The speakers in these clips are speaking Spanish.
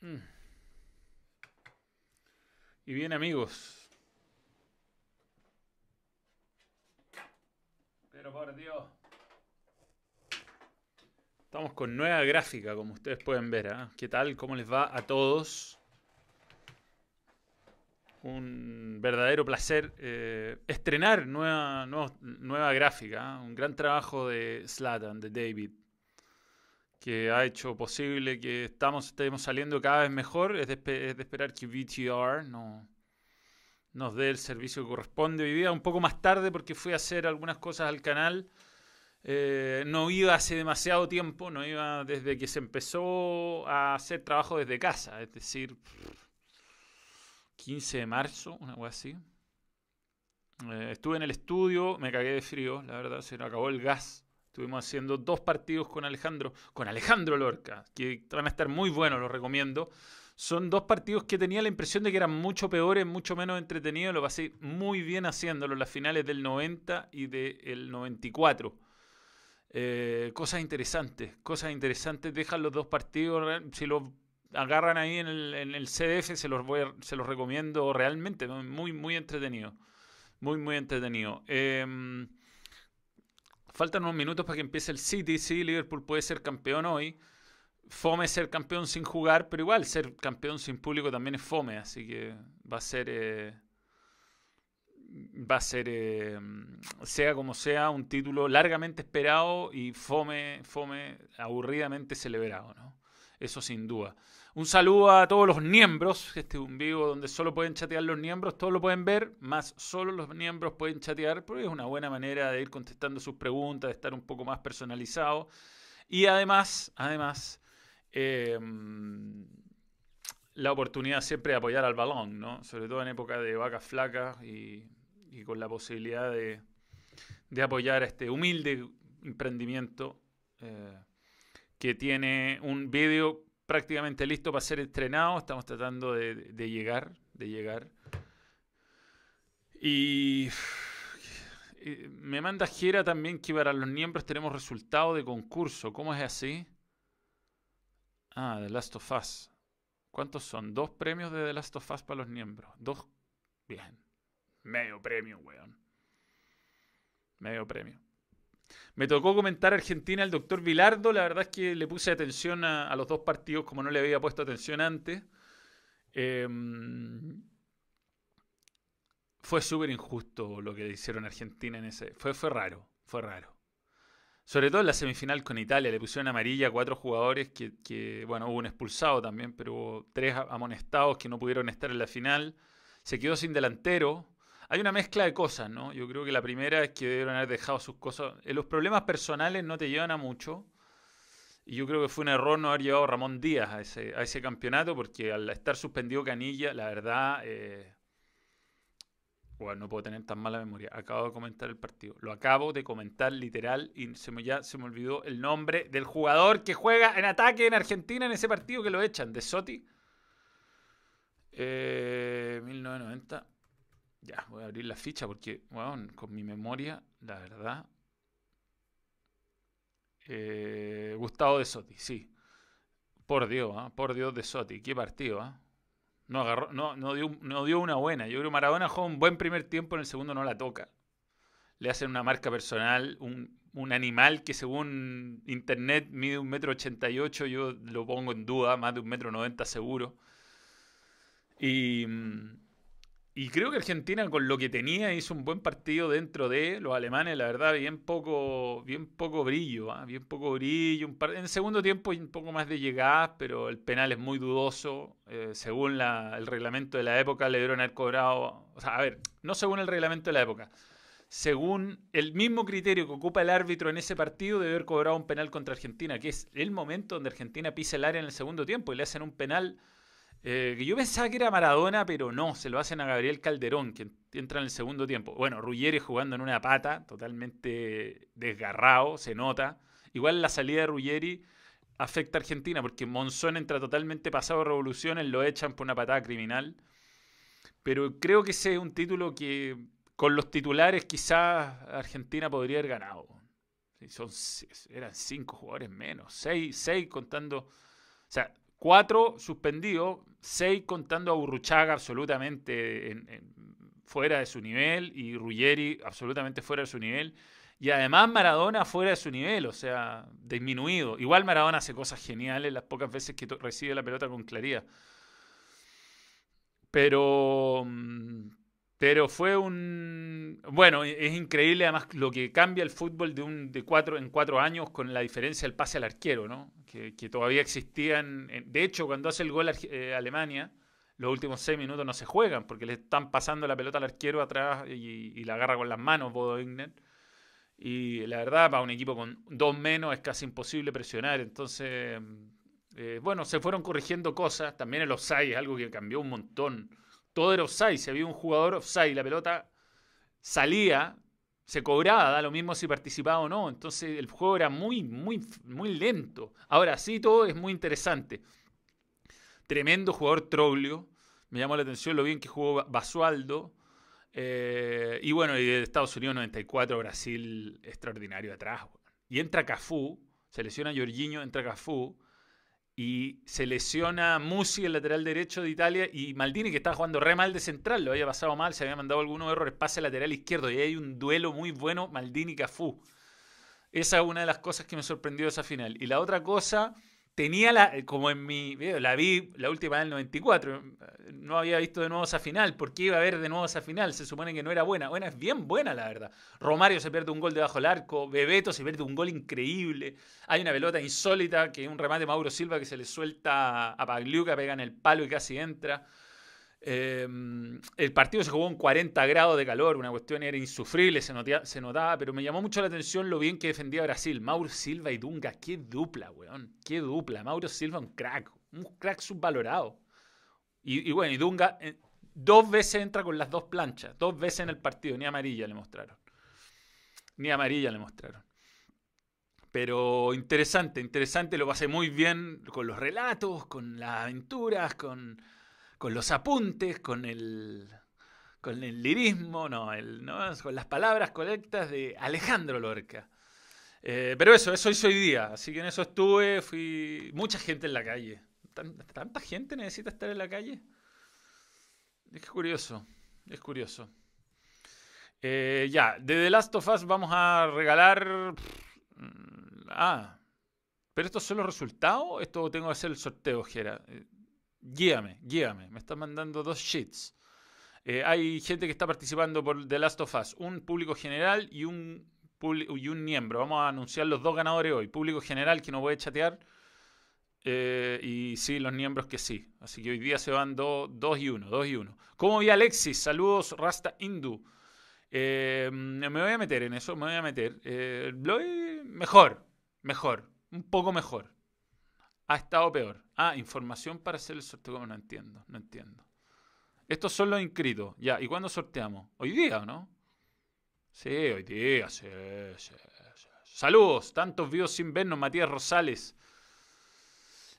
Mm. Y bien amigos. Pero por Dios. Estamos con nueva gráfica, como ustedes pueden ver. ¿ah? ¿Qué tal? ¿Cómo les va a todos? Un verdadero placer eh, estrenar nueva, nueva gráfica. ¿ah? Un gran trabajo de Slatan, de David que ha hecho posible que estamos, estemos saliendo cada vez mejor. Es de, esperar que VTR no, nos dé el servicio que corresponde. Hoy día un poco más tarde porque fui a hacer algunas cosas al canal. Eh, no iba hace demasiado tiempo, no iba desde que se empezó a hacer trabajo desde casa, es decir, 15 de marzo, una cosa así. Eh, estuve en el estudio, me cagué de frío, la verdad, se nos acabó el gas Estuvimos haciendo dos partidos con Alejandro, con Alejandro Lorca, que van a estar muy buenos, los recomiendo. Son dos partidos que tenía la impresión de que eran mucho peores, mucho menos entretenidos. Lo pasé muy bien haciéndolo, las finales del 90 y del 94. Eh, cosas interesantes, cosas interesantes. Dejan los dos partidos, si los agarran ahí en el, CDF, se los, voy se los recomiendo realmente. Muy, muy entretenido. Muy, muy entretenido. Eh, Faltan unos minutos para que empiece el City. Sí, Liverpool puede ser campeón hoy. Fome ser campeón sin jugar, pero igual ser campeón sin público también es fome, así que va a ser. Eh, va a ser, eh, sea como sea, un título largamente esperado y fome, fome, aburridamente celebrado, ¿no? Eso sin duda. Un saludo a todos los miembros. Este es un vivo donde solo pueden chatear los miembros, todos lo pueden ver, más solo los miembros pueden chatear, porque es una buena manera de ir contestando sus preguntas, de estar un poco más personalizado. Y además, además, em, la oportunidad siempre de apoyar al balón, ¿no? Sobre todo en época de vacas flacas y, con la posibilidad de, apoyar a este humilde emprendimiento eh, que tiene un vídeo prácticamente listo para ser estrenado. Estamos tratando de, llegar, de llegar. Y, me manda Jera también que para los miembros tenemos resultado de concurso. ¿Cómo es así? Ah, The Last of Us. ¿Cuántos son? Dos premios de The Last of Us para los miembros. Dos. Bien. Medio premio, weón. Medio premio. Me tocó comentar Argentina al doctor Vilardo. La verdad es que le puse atención a, los dos partidos como no le había puesto atención antes. Em, fue súper injusto lo que le hicieron a Argentina en ese. Fue, fue raro, fue raro. Sobre todo en la semifinal con Italia, le pusieron amarilla a cuatro jugadores que, que, bueno, hubo un expulsado también, pero hubo tres amonestados que no pudieron estar en la final. Se quedó sin delantero. Hay una mezcla de cosas, ¿no? Yo creo que la primera es que debieron haber dejado sus cosas. En los problemas personales no te llevan a mucho. Y yo creo que fue un error no haber llevado a Ramón Díaz a ese, a ese campeonato, porque al estar suspendido Canilla, la verdad. Eh, bueno, no puedo tener tan mala memoria. Acabo de comentar el partido. Lo acabo de comentar literal y se me, ya se me olvidó el nombre del jugador que juega en ataque en Argentina en ese partido que lo echan, de Soti. Eh, 1990. Ya, voy a abrir la ficha porque, bueno, con mi memoria, la verdad. Eh, Gustavo de Soti, sí. Por Dios, ¿ah? por Dios de Soti, qué partido, ¿ah? No, agarró, no, dio, una buena. Yo creo Maradona juega un buen primer tiempo, en el segundo no la toca. Le hacen una marca personal, un, un animal que según internet mide un metro ochenta y ocho, yo lo pongo en duda, más de un metro noventa seguro. Y mm, y creo que Argentina con lo que tenía hizo un buen partido dentro de los alemanes, la verdad, bien poco, bien poco brillo, ¿ah? bien poco brillo. Un en el segundo tiempo un poco más de llegadas, pero el penal es muy dudoso. Eh, según el reglamento de la época le dieron haber cobrado, o sea, a ver, no según el reglamento de la época, según el mismo criterio que ocupa el árbitro en ese partido, debe haber cobrado un penal contra Argentina, que es el momento donde Argentina pisa el área en el segundo tiempo y le hacen un penal eh, yo pensaba que era Maradona, pero no, se lo hacen a Gabriel Calderón, que entra en el segundo tiempo. Bueno, Ruggeri jugando en una pata, totalmente desgarrado, se nota. Igual la salida de Ruggeri afecta a Argentina, porque Monzón entra totalmente pasado revoluciones, lo echan por una patada criminal. Pero creo que ese es un título que con los titulares quizás Argentina podría haber ganado. Son, eran cinco jugadores menos, seis, seis contando. O sea, cuatro suspendidos, seis contando a Urruchaga absolutamente fuera de su nivel y Ruggeri absolutamente fuera de su nivel. Y además Maradona fuera de su nivel, o sea, disminuido. Igual Maradona hace cosas geniales las pocas veces que recibe la pelota con claridad. Pero, mm, pero fue un... Bueno, e-, es increíble además lo que cambia el fútbol de, un, de cuatro, en cuatro años con la diferencia del pase al arquero, ¿no? Que, todavía existían... De hecho, cuando hace el gol eh, Alemania, los últimos seis minutos no se juegan porque le están pasando la pelota al arquero atrás y, la agarra con las manos Bodo Igner. Y la verdad, para un equipo con dos menos es casi imposible presionar. Entonces, eh, bueno, se fueron corrigiendo cosas. También el offside es algo que cambió un montón. Todo era offside. Si había un jugador offside, la pelota salía, se cobraba, da lo mismo si participaba o no. Entonces el juego era muy, muy, muy lento. Ahora sí, todo es muy interesante. Tremendo jugador Troglio. Me llamó la atención lo bien que jugó Basualdo. Eh, y bueno, y de Estados Unidos 94, Brasil extraordinario atrás. Y entra Cafú, se lesiona Jorginho, entra Cafú. Y se lesiona Musi, el lateral derecho de Italia, y Maldini, que estaba jugando re mal de central, lo había pasado mal, se había mandado algunos errores, pase lateral izquierdo, y hay un duelo muy bueno, Maldini-Cafú. Esa es una de las cosas que me sorprendió esa final. Y la otra cosa tenía la, eh, como en mi, la vi la última del 94, no había visto de nuevo esa final, ¿por qué iba a ver de nuevo esa final? Se supone que no era buena, bueno, es bien buena la verdad. Romario se pierde un gol debajo del arco, Bebeto se pierde un gol increíble, hay una pelota insólita que es un remate de Mauro Silva que se le suelta a Pagliuca, pega en el palo y casi entra. Em, el partido se jugó en 40 grados de calor, una cuestión era insufrible, se, se notaba, pero me llamó mucho la atención lo bien que defendía Brasil. Mauro Silva y Dunga, qué dupla, weón, qué dupla. Mauro Silva, un crack, un crack subvalorado. Y, bueno, y Dunga eh, dos veces entra con las dos planchas, dos veces en el partido, ni amarilla le mostraron. Ni amarilla le mostraron. Pero interesante, interesante, lo pasé muy bien con los relatos, con las aventuras, con con los apuntes, con el, con el lirismo, no, el, con las palabras correctas de Alejandro Lorca. Eh, pero eso, eso hizo hoy día, así que en eso estuve, fui mucha gente en la calle. ¿Tanta gente necesita estar en la calle? Es curioso, es curioso. Eh, ya, de The Last of Us vamos a regalar... Ah, pero estos son los resultados, esto tengo que hacer el sorteo, Jera. Guíame, guíame. Me están mandando dos sheets. Eh, hay gente que está participando por The Last of Us, un público general y un, y un miembro. Vamos a anunciar los dos ganadores hoy. Público general que no voy a chatear. Eh, y sí, los miembros que sí. Así que hoy día se van dos y uno, dos y uno. ¿Cómo vi Alexis? Saludos, Rasta Indu. Eh, me voy a meter en eso, me voy a meter. mejor, mejor, un poco mejor. Ha estado peor. Ah, información para hacer el sorteo. No entiendo, no entiendo. Estos son los inscritos. Ya, ¿y cuándo sorteamos? ¿Hoy día no? Sí, hoy día, sí, sí, Saludos, tantos vivos sin vernos, Matías Rosales.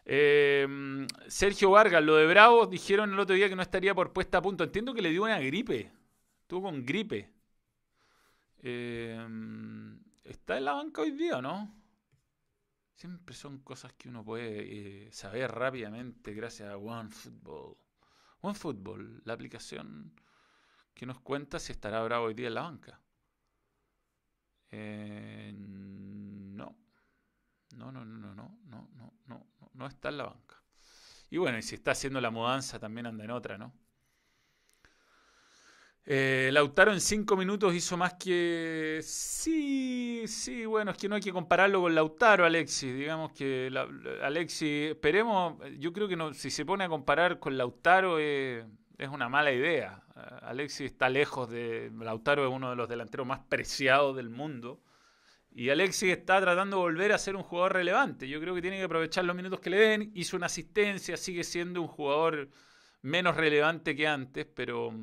Em, Sergio Vargas, lo de Bravo, dijeron el otro día que no estaría por puesta a punto. Entiendo que le dio una gripe. Estuvo con gripe. Em, ¿Está en la banca hoy día no? Siempre son cosas que uno puede eh, saber rápidamente gracias a OneFootball. OneFootball, la aplicación que nos cuenta si estará Bravo hoy día en la banca. Eh, no. No, no, no, no, no, no, no, no, no está en la banca. Y bueno, y si está haciendo la mudanza también anda en otra, ¿no? Eh, Lautaro en cinco minutos hizo más que... Sí, sí, bueno, es que no hay que compararlo con Lautaro, Alexis. Digamos que Alexis, esperemos, yo creo que no, si se pone a comparar con Lautaro es una mala idea. Alexis está lejos de... Lautaro es uno de los delanteros más preciados del mundo. Y Alexis está tratando de volver a ser un jugador relevante. Yo creo que tiene que aprovechar los minutos que le den. Hizo una asistencia, sigue siendo un jugador menos relevante que antes, pero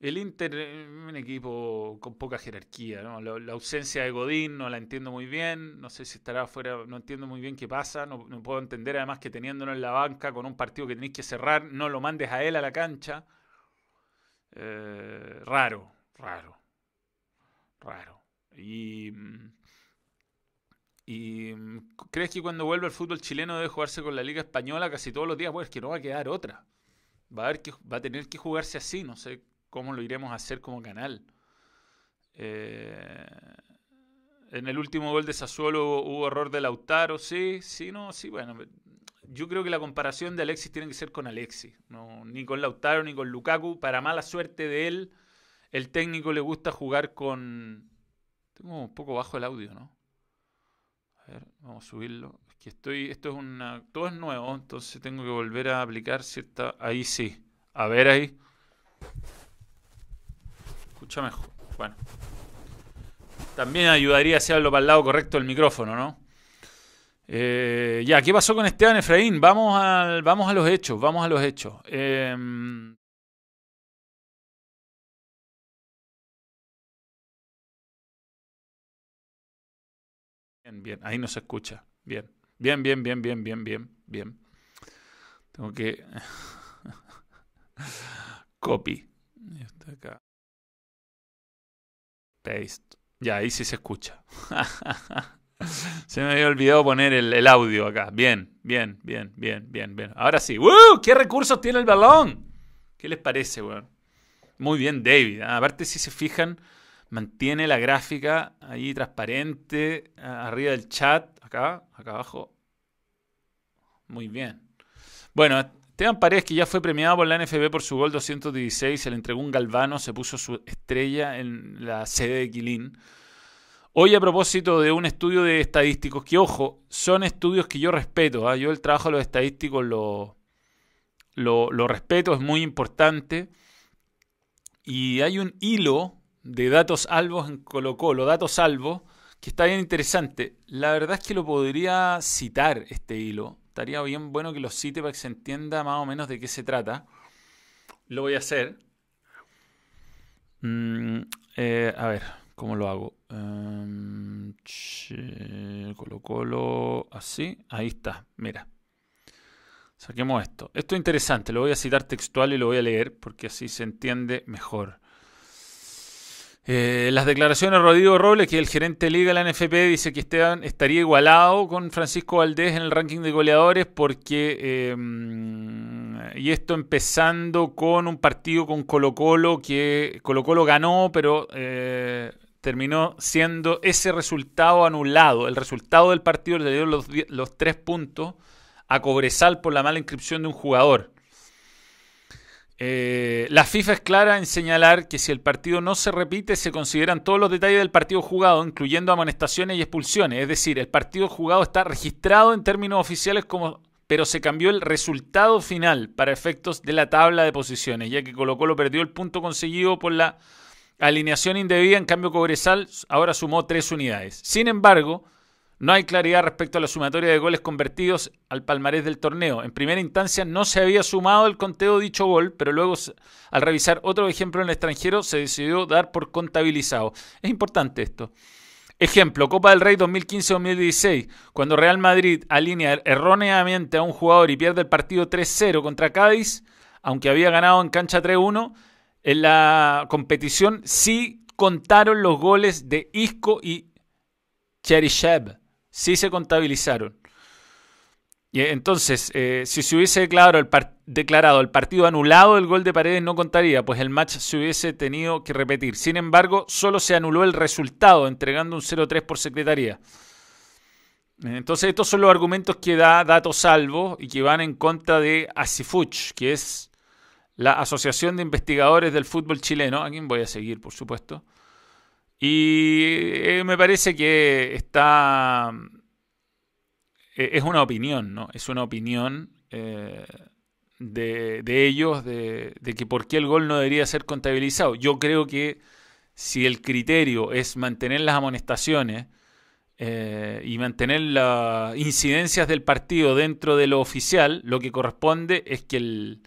el Inter es un equipo con poca jerarquía, ¿no? la, ausencia de Godín no la entiendo muy bien, no sé si estará afuera, no entiendo muy bien qué pasa, no, puedo entender además que teniéndolo en la banca con un partido que tenéis que cerrar, no lo mandes a él a la cancha. Eh, raro, raro, raro. Y, ¿Y mm, crees que cuando vuelva el fútbol chileno debe jugarse con la Liga Española casi todos los días? Pues es que no va a quedar otra. Va a, haber que, va a tener que jugarse así, no sé cómo lo iremos a hacer como canal. Eh, en el último gol de Sassuolo hubo error de Lautaro, sí, sí, no, sí, bueno. Yo creo que la comparación de Alexis tiene que ser con Alexis, no, ni con Lautaro ni con Lukaku. Para mala suerte de él, el técnico le gusta jugar con... Tengo un poco bajo el audio, ¿no? A ver, vamos a subirlo. Es que estoy, esto es una, todo es nuevo, entonces tengo que volver a aplicar cierta, ahí sí. A ver ahí. Escucha mejor. Bueno. También ayudaría a hacerlo para el lado correcto del micrófono, ¿no? Eh, ya, ¿qué pasó con Esteban Efraín? Vamos, al, vamos a los hechos, vamos a los hechos. Eh, Bien, bien, ahí no se escucha. Bien, bien, bien, bien, bien, bien, bien, bien. Tengo que... Copy. Está acá. Paste. Ya, ahí sí se escucha. se me había olvidado poner el, audio acá. Bien, bien, bien, bien, bien, bien. Ahora sí. ¡Woo! ¿Qué recursos tiene el balón? ¿Qué les parece, weón? Muy bien, David. ¿ah? Aparte, si se fijan, mantiene la gráfica ahí transparente, arriba del chat, acá, acá abajo. Muy bien. Bueno, Esteban Paredes, que ya fue premiado por la NFB por su gol 216, se le entregó un galvano, se puso su estrella en la sede de Quilín. Hoy a propósito de un estudio de estadísticos, que ojo, son estudios que yo respeto, ¿ah? yo el trabajo de los estadísticos lo, lo, respeto, es muy importante. Y hay un hilo de datos salvos en Colo Colo, datos salvos, que está bien interesante. La verdad es que lo podría citar este hilo. Estaría bien bueno que lo cite para que se entienda más o menos de qué se trata. Lo voy a hacer. Mm, eh, a ver, ¿cómo lo hago? Um, colo Colo, así. Ahí está, mira. Saquemos esto. Esto es interesante, lo voy a citar textual y lo voy a leer porque así se entiende mejor. Eh, las declaraciones de Rodrigo Robles, que el gerente liga de la NFP dice que Esteban estaría igualado con Francisco Valdés en el ranking de goleadores porque... Em, y esto empezando con un partido con Colo Colo que Colo Colo ganó, pero eh, terminó siendo ese resultado anulado. El resultado del partido le dio los, los tres puntos a Cobresal por la mala inscripción de un jugador. Eh, la FIFA es clara en señalar que si el partido no se repite, se consideran todos los detalles del partido jugado, incluyendo amonestaciones y expulsiones. Es decir, el partido jugado está registrado en términos oficiales como pero se cambió el resultado final para efectos de la tabla de posiciones, ya que Colo Colo perdió el punto conseguido por la alineación indebida, en cambio Cobresal ahora sumó tres unidades. Sin embargo, no hay claridad respecto a la sumatoria de goles convertidos al palmarés del torneo. En primera instancia no se había sumado el conteo de dicho gol, pero luego al revisar otro ejemplo en el extranjero se decidió dar por contabilizado. Es importante esto. Ejemplo, Copa del Rey 2015-2016, cuando Real Madrid alinea erróneamente a un jugador y pierde el partido 3-0 contra Cádiz, aunque había ganado en cancha 3-1, en la competición sí contaron los goles de Isco y Cheryshev sí se contabilizaron. Y entonces, eh, si se hubiese declarado el, declarado el partido anulado, el gol de Paredes no contaría, pues el match se hubiese tenido que repetir. Sin embargo, solo se anuló el resultado, entregando un 0-3 por secretaría. Entonces, estos son los argumentos que da Dato Salvo y que van en contra de ASIFUCH, que es la Asociación de Investigadores del Fútbol Chileno, a quien voy a seguir, por supuesto. Y eh, me parece que está... Eh, es una opinión, ¿no? Es una opinión eh, de, ellos de, que por qué el gol no debería ser contabilizado. Yo creo que si el criterio es mantener las amonestaciones y mantener las incidencias del partido dentro de lo oficial, lo que corresponde es que el,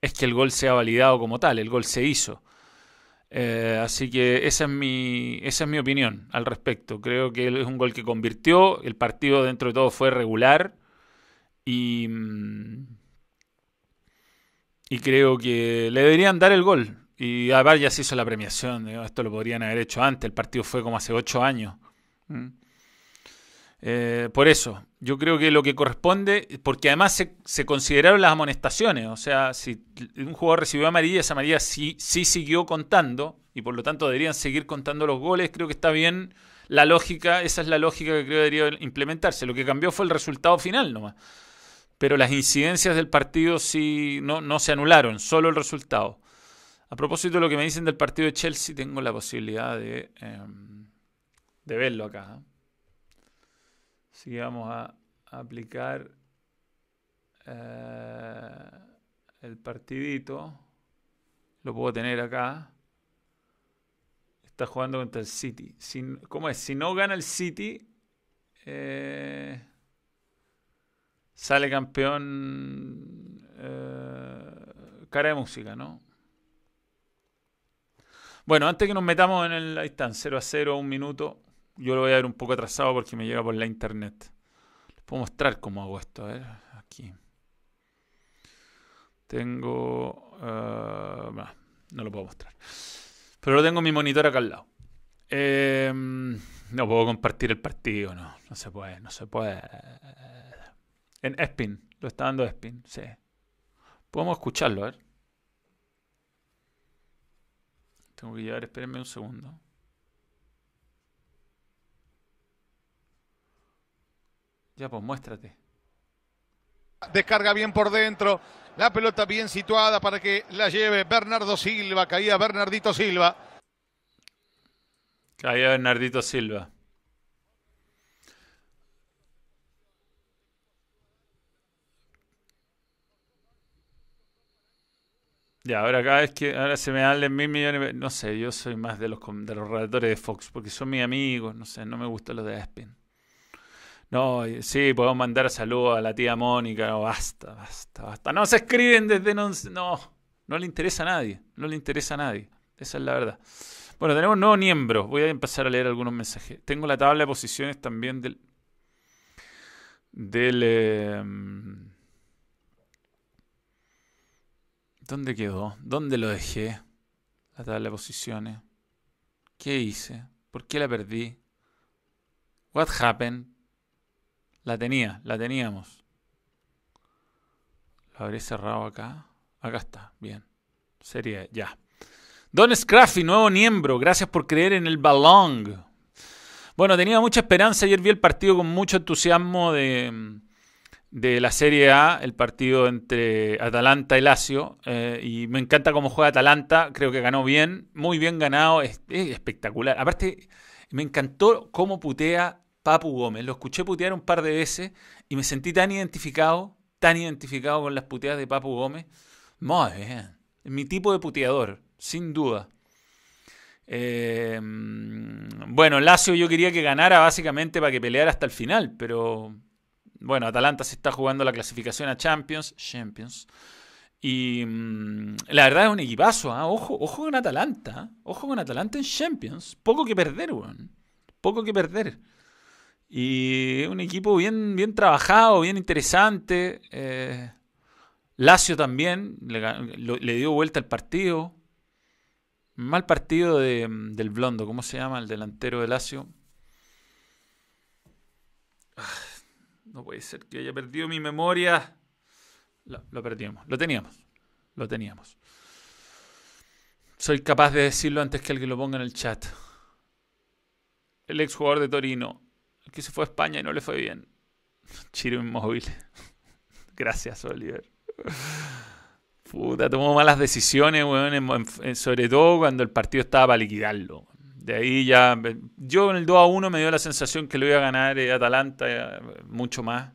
es que el gol sea validado como tal, el gol se hizo. Eh, así que esa es, mi, esa es mi opinión al respecto. Creo que es un gol que convirtió. El partido dentro de todo fue regular. Y, mm, y creo que le deberían dar el gol. Y además ya se hizo la premiación. Esto lo podrían haber hecho antes. El partido fue como hace ocho años. Mm. Eh, por eso, yo creo que lo que corresponde, porque además se, consideraron las amonestaciones, o sea, si un jugador recibió amarilla, esa amarilla sí, sí siguió contando, y por lo tanto deberían seguir contando los goles, creo que está bien la lógica, esa es la lógica que creo debería implementarse. Lo que cambió fue el resultado final nomás. Pero las incidencias del partido sí no, no se anularon, solo el resultado. A propósito de lo que me dicen del partido de Chelsea, tengo la posibilidad de, em, de verlo acá. Que vamos a, aplicar eh, el partidito. Lo puedo tener acá. Está jugando contra el City. ¿Cómo es? Si no gana el City, eh, sale campeón eh, cara de música, ¿no? Bueno, antes que nos metamos en el... Ahí están, 0 a 0, un minuto. Yo lo voy a ver un poco atrasado porque me llega por la internet. Les puedo mostrar cómo hago esto. A ver, aquí. Tengo... Uh, no lo puedo mostrar. Pero lo tengo en mi monitor acá al lado. Em, no puedo compartir el partido, no. No se puede, no se puede. En Espin, lo está dando Espin, sí. Podemos escucharlo, a ver. Tengo que llevar, espérenme un segundo. Ya, pues muéstrate. Descarga bien por dentro. La pelota bien situada para que la lleve Bernardo Silva. Caía Bernardito Silva. Caía Bernardito Silva. Ya, ahora cada vez que ahora se me hablen mil millones, no sé, yo soy más de los, de los redactores de Fox, porque son mis amigos, no sé, no me gusta lo de Espin. No, sí, podemos mandar saludos a la tía Mónica. Basta, basta, basta. No se escriben desde. No, no, no le interesa a nadie. No le interesa a nadie. Esa es la verdad. Bueno, tenemos nuevos miembros. Voy a empezar a leer algunos mensajes. Tengo la tabla de posiciones también del. Del. Em, ¿Dónde quedó? ¿Dónde lo dejé? La tabla de posiciones. ¿Qué hice? ¿Por qué la perdí? What happened? La tenía, la teníamos. Lo habré cerrado acá. Acá está, bien. Sería, ya. Don Scraffy, nuevo miembro. Gracias por creer en el balón. Bueno, tenía mucha esperanza. Ayer vi el partido con mucho entusiasmo de, de la Serie A, el partido entre Atalanta y Lazio. Eh, y me encanta cómo juega Atalanta. Creo que ganó bien, muy bien ganado. es espectacular. Aparte, me encantó cómo putea Papu Gómez. Lo escuché putear un par de veces y me sentí tan identificado, tan identificado con las puteadas de Papu Gómez. Muy bien. Mi tipo de puteador, sin duda. Eh, bueno, Lazio yo quería que ganara básicamente para que peleara hasta el final, pero bueno, Atalanta se está jugando la clasificación a Champions. Champions. Y mm, la verdad es un equipazo, ¿ah? ojo, ojo con Atalanta, ¿ah? ojo con Atalanta en Champions. Poco que perder, weón. Poco que perder. Y un equipo bien, bien trabajado, bien interesante. Eh, Lazio también le, dio vuelta al partido. Mal partido de, del Blondo, ¿cómo se llama? El delantero de Lazio. Ah, no puede ser que haya perdido mi memoria. Lo, lo perdimos, lo teníamos, lo teníamos. Soy capaz de decirlo antes que alguien lo ponga en el chat. El ex jugador de Torino, que se fue a España y no le fue bien. Chiro Inmóvil. Gracias, Oliver. Puta, tomó malas decisiones, weón, sobre todo cuando el partido estaba para liquidarlo. De ahí ya. Yo en el 2 a 1 me dio la sensación que lo iba a ganar eh, Atalanta eh, mucho más.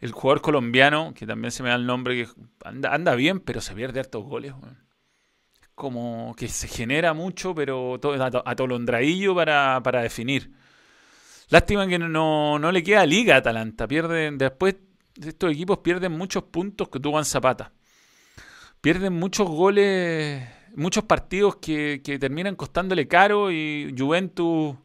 El jugador colombiano, que también se me da el nombre, que anda, bien, pero se pierde hartos goles. Como que se genera mucho, pero todo, para, para definir. Lástima que no, no le queda liga a Atalanta. Pierden, después estos equipos pierden muchos puntos que tuvo Zapata. Pierden muchos goles, muchos partidos que, que terminan costándole caro y Juventus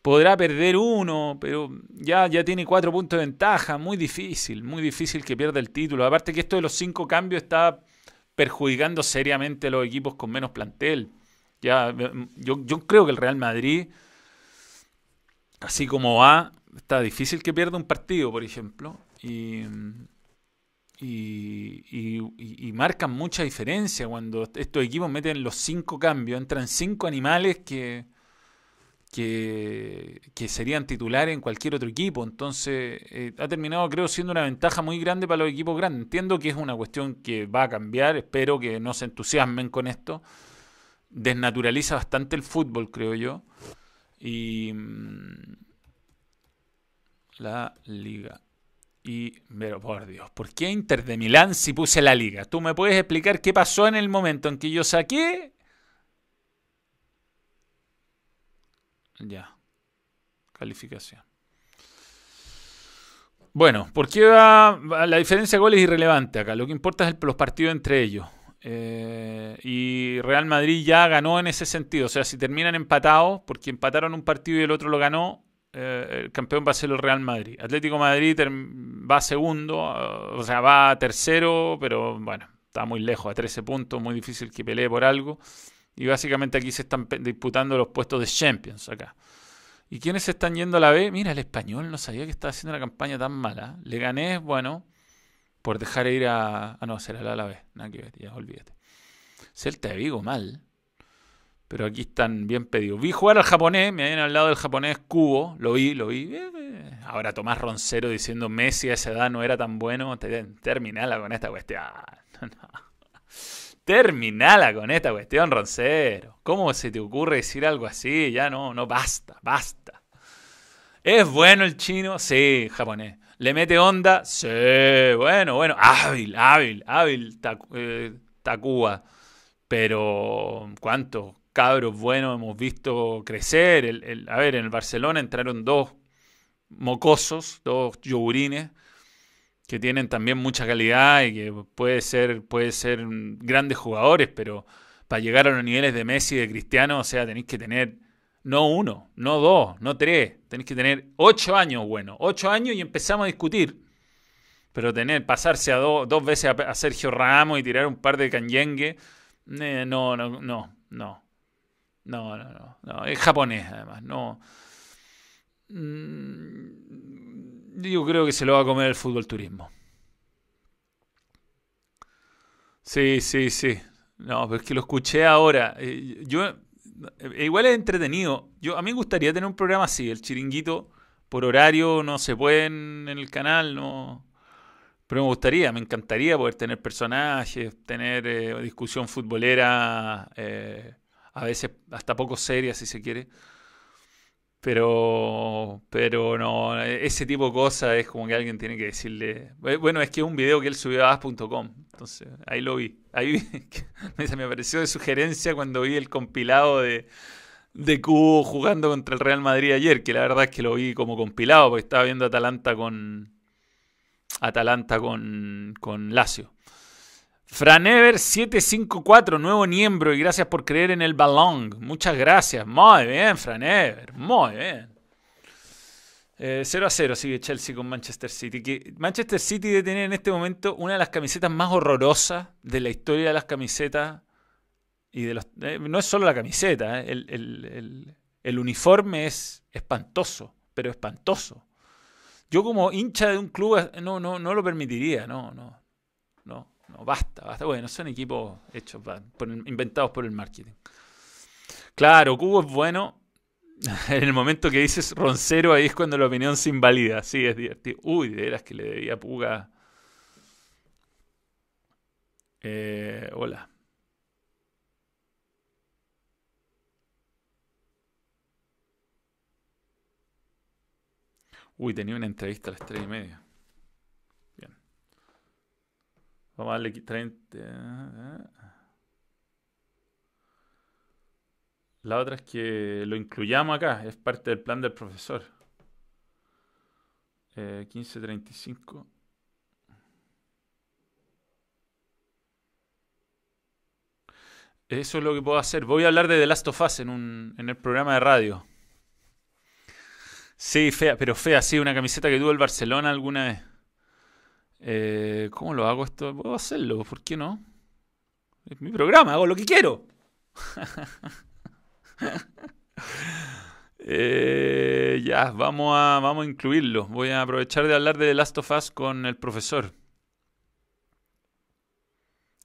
podrá perder uno, pero ya, ya tiene cuatro puntos de ventaja. Muy difícil, muy difícil que pierda el título. Aparte que esto de los cinco cambios está perjudicando seriamente a los equipos con menos plantel. Ya, yo, yo creo que el Real Madrid así como va, está difícil que pierda un partido, por ejemplo, y, y, marcan mucha diferencia cuando estos equipos meten los cinco cambios, entran cinco animales que, que, serían titulares en cualquier otro equipo. Entonces, eh, ha terminado, creo, siendo una ventaja muy grande para los equipos grandes. Entiendo que es una cuestión que va a cambiar, espero que no se entusiasmen con esto. Desnaturaliza bastante el fútbol, creo yo. Y. Mm, la liga. Y, pero por Dios, ¿por qué Inter de Milán si puse la liga? ¿Tú me puedes explicar qué pasó en el momento en que yo saqué? Ya. Calificación. Bueno, ¿por qué va, la diferencia de goles es irrelevante acá? Lo que importa es los partidos entre ellos. Eh, y Real Madrid ya ganó en ese sentido. O sea, si terminan empatados, porque empataron un partido y el otro lo ganó, eh, el campeón va a ser el Real Madrid. Atlético Madrid va segundo, eh, o sea, va tercero, pero bueno, está muy lejos, a 13 puntos, muy difícil que pelee por algo. Y básicamente aquí se están disputando los puestos de Champions acá. ¿Y quiénes están yendo a la B? Mira, el español no sabía que estaba haciendo una campaña tan mala. Le gané, bueno, por dejar ir a. Ah, no, será la B. Nada que ver, ya olvídate. Celta de Vigo, mal. Pero aquí están bien pedidos. Vi jugar al japonés, me habían hablado del japonés Cubo, lo vi, lo vi. Eh, ahora Tomás Roncero diciendo Messi a esa edad no era tan bueno. Terminala con esta cuestión. Terminala con esta cuestión, Roncero. ¿Cómo se te ocurre decir algo así? Ya no, no, basta, basta. ¿Es bueno el chino? Sí, japonés. ¿Le mete onda? Sí, bueno, bueno. Hábil, hábil, hábil, eh, Tacuba. Pero, ¿cuánto? cabros buenos hemos visto crecer. El, a ver, en el Barcelona entraron dos mocosos, dos yogurines, que tienen también mucha calidad y que puede ser, puede ser grandes jugadores, pero para llegar a los niveles de Messi de Cristiano, o sea, tenéis que tener no uno, no dos, no tres, tenéis que tener ocho años, bueno, ocho años y empezamos a discutir. Pero tener, pasarse a dos veces a, Sergio Ramos y tirar un par de canyengue, eh, no, no, no, no. No, no, no. Es japonés, además. No. Mm, yo creo que se lo va a comer el fútbol turismo. Sí, sí, sí. No, pero es que lo escuché ahora. Eh, yo, igual es entretenido. Yo, a mí me gustaría tener un programa así, el chiringuito, por horario, no se puede en, el canal, no. Pero me gustaría, me encantaría poder tener personajes, tener eh, discusión futbolera a veces hasta poco seria si se quiere. Pero, pero no, ese tipo de cosas es como que alguien tiene que decirle. Bueno, es que es un video que él subió a as.com, entonces ahí lo vi. Ahí me apareció de sugerencia cuando vi el compilado de, de Cubo jugando contra el Real Madrid ayer, que la verdad es que lo vi como compilado, porque estaba viendo Atalanta con. Atalanta con, con Lazio. Franever 754, nuevo miembro y gracias por creer en el balón. Muchas gracias. Muy bien, Franever. Muy bien. 0 eh, a 0 sigue Chelsea con Manchester City. Que Manchester City debe tener en este momento una de las camisetas más horrorosas de la historia de las camisetas. Y de los, eh, no es solo la camiseta, eh, el, el, uniforme es espantoso, pero espantoso. Yo como hincha de un club no, no, no lo permitiría, no, no, no. No, basta, basta. Bueno, son equipos hechos, inventados por el marketing. Claro, Cubo es bueno. en el momento que dices roncero, ahí es cuando la opinión se invalida. Sí, es divertido. Uy, de veras que le debía puga. Eh, hola. Uy, tenía una entrevista a las tres y media. Vamos a darle 30. La otra es que lo incluyamos acá, es parte del plan del profesor. Eh, 1535. Eso es lo que puedo hacer. Voy a hablar de The Last of Us en, un, en el programa de radio. Sí, fea, pero fea, sí, una camiseta que tuvo el Barcelona alguna vez. Eh, ¿Cómo lo hago esto? Puedo hacerlo, ¿por qué no? Es mi programa, hago lo que quiero. eh, ya, vamos a, vamos a incluirlo. Voy a aprovechar de hablar de The Last of Us con el profesor.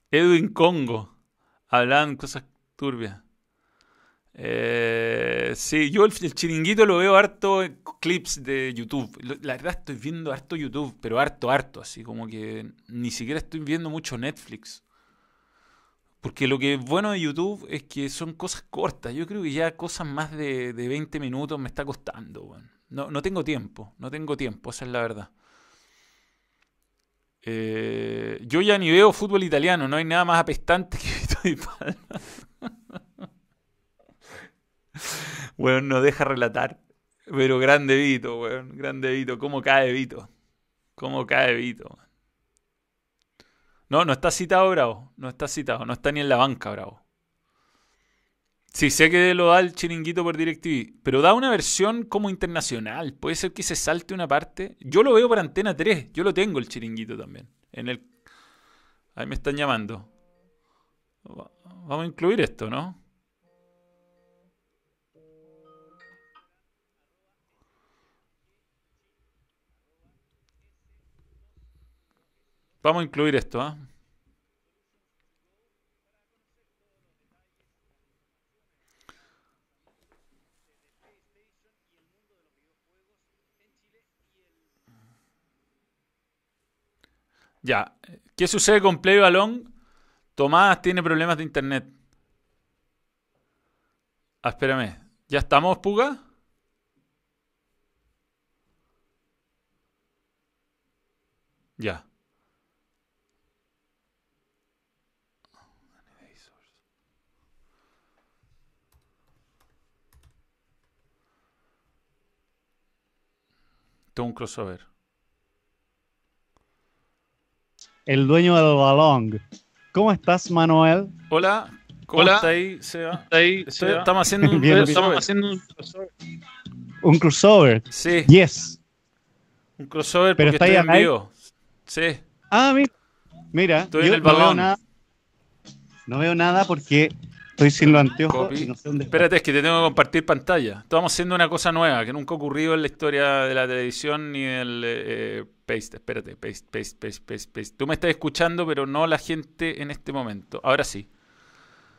Edwin Congo. Hablan cosas turbias. Eh, sí, yo el, chiringuito lo veo harto en clips de YouTube. La verdad estoy viendo harto YouTube, pero harto, harto. Así como que ni siquiera estoy viendo mucho Netflix. Porque lo que es bueno de YouTube es que son cosas cortas. Yo creo que ya cosas más de, de 20 minutos me está costando. No, no tengo tiempo, no tengo tiempo, esa es la verdad. Eh, yo ya ni veo fútbol italiano, no hay nada más apestante que Vito Di Palma. bueno, no deja relatar. Pero grande Vito, weón. Grande Vito. ¿Cómo cae Vito? ¿Cómo cae Vito? No, no está citado Bravo. No está citado. No está ni en la banca Bravo. Sí, sé que lo da el chiringuito por DirecTV, pero da una versión como internacional. Puede ser que se salte una parte. Yo lo veo por Antena 3. Yo lo tengo el chiringuito también. En el... Ahí me están llamando. Vamos a incluir esto, ¿no? Vamos a incluir esto, ¿ah? Ya. ¿Qué sucede con Play Balón? Tomás tiene problemas de internet. Ah, espérame. ¿Ya estamos, Puga? Ya. Un crossover el dueño del balón. ¿Cómo estás, Manuel? Hola, ¿cómo Hola. está ahí, Seba? ¿Está ahí, Estamos haciendo un, estamos haciendo un crossover. ¿Un crossover? Sí. Yes. Un crossover Pero porque está estoy en vivo. Sí. Ah, mira. Mira, estoy en el balón. No veo, nada, no veo nada porque Estoy sin los anteojos y no sé dónde Espérate, es que te tengo que compartir pantalla. Estamos haciendo una cosa nueva que nunca ha ocurrido en la historia de la televisión ni del eh, paste. Espérate, paste, paste, paste, paste, paste. Tú me estás escuchando, pero no la gente en este momento. Ahora sí.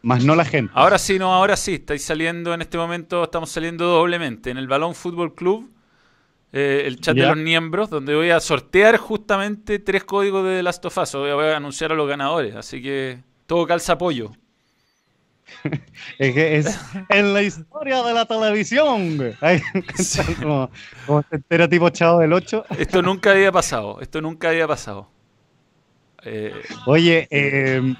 Más no la gente. Ahora sí, no, ahora sí. Estáis saliendo en este momento, estamos saliendo doblemente. En el Balón Fútbol Club, eh, el chat de los miembros, donde voy a sortear justamente tres códigos de Last of Us. Voy a anunciar a los ganadores. Así que todo calza apoyo. es que es en la historia de la televisión. como, como este tipo chavo del 8. Esto nunca había pasado. Esto nunca había pasado. Eh, Oye, em,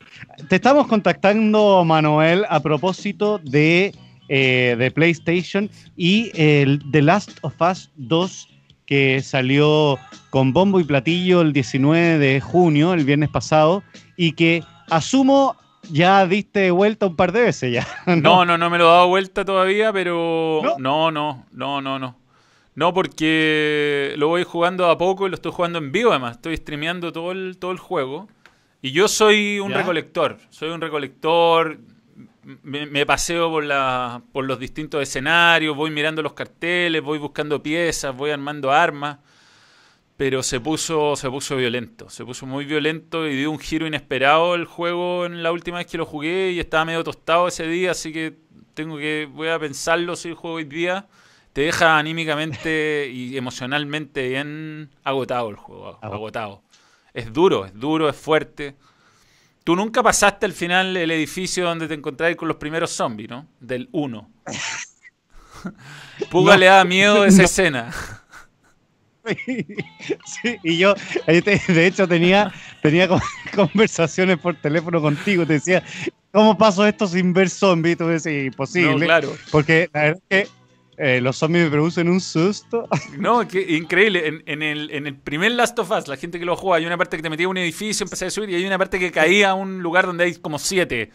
te estamos contactando, Manuel, a propósito de, eh, de PlayStation y el The Last of Us 2 que salió con bombo y platillo el 19 de junio, el viernes pasado, y que asumo ya diste vuelta un par de veces ya. ¿no? no, no, me lo he dado vuelta todavía, pero no, no, no, no, no. No, porque lo voy jugando a poco y lo estoy jugando en vivo además. Estoy streameando todo el, todo el juego. Y yo soy un recolector. Soy un recolector. Me, me, paseo por, la, por los distintos escenarios, voy mirando los carteles, voy buscando piezas, voy armando armas pero se puso, se puso violento, se puso muy violento y dio un giro inesperado el juego en la última vez que lo jugué y estaba medio tostado ese día, así que tengo que, voy a pensarlo si el juego hoy día te deja anímicamente y emocionalmente bien agotado el juego, agotado. Es duro, es duro, es fuerte. Tú nunca pasaste al final el edificio donde te encontrabas con los primeros zombies, ¿no? Del 1. Puga le da miedo esa escena. Sí, y yo, de hecho, tenía, tenía conversaciones por teléfono contigo. Te decía, ¿cómo paso esto sin ver zombies? Tú decías, imposible. claro. Porque la verdad es que eh, los zombies me producen un susto. No, que increíble. En, el, en el primer Last of Us, la gente que lo juega, hay una parte que te metía a un edificio, empecé a subir, y hay una parte que caía a un lugar donde hay como siete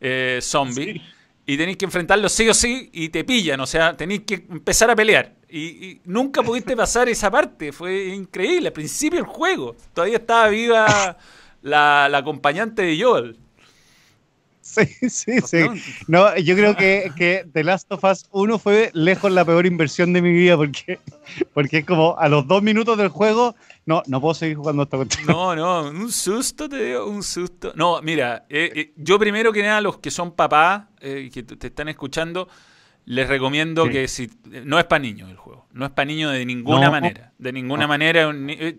eh, zombies y tenéis que enfrentarlos sí o sí y te pillan, o sea, tenéis que empezar a pelear. Y, nunca pudiste pasar esa parte, fue increíble. Al principio del juego, todavía estaba viva la, acompañante de Joel. Sí, sí, sí. No, yo creo que, que, The Last of Us 1 fue lejos la peor inversión de mi vida porque, porque es como a los dos minutos del juego, no, no puedo seguir jugando esta cuestión. No, no, un susto, te digo, un susto. No, mira, eh, eh, yo primero que nada, los que son papás eh, que te están escuchando, les recomiendo que si no es para niños el juego, no es para niños de ninguna manera, de ninguna manera.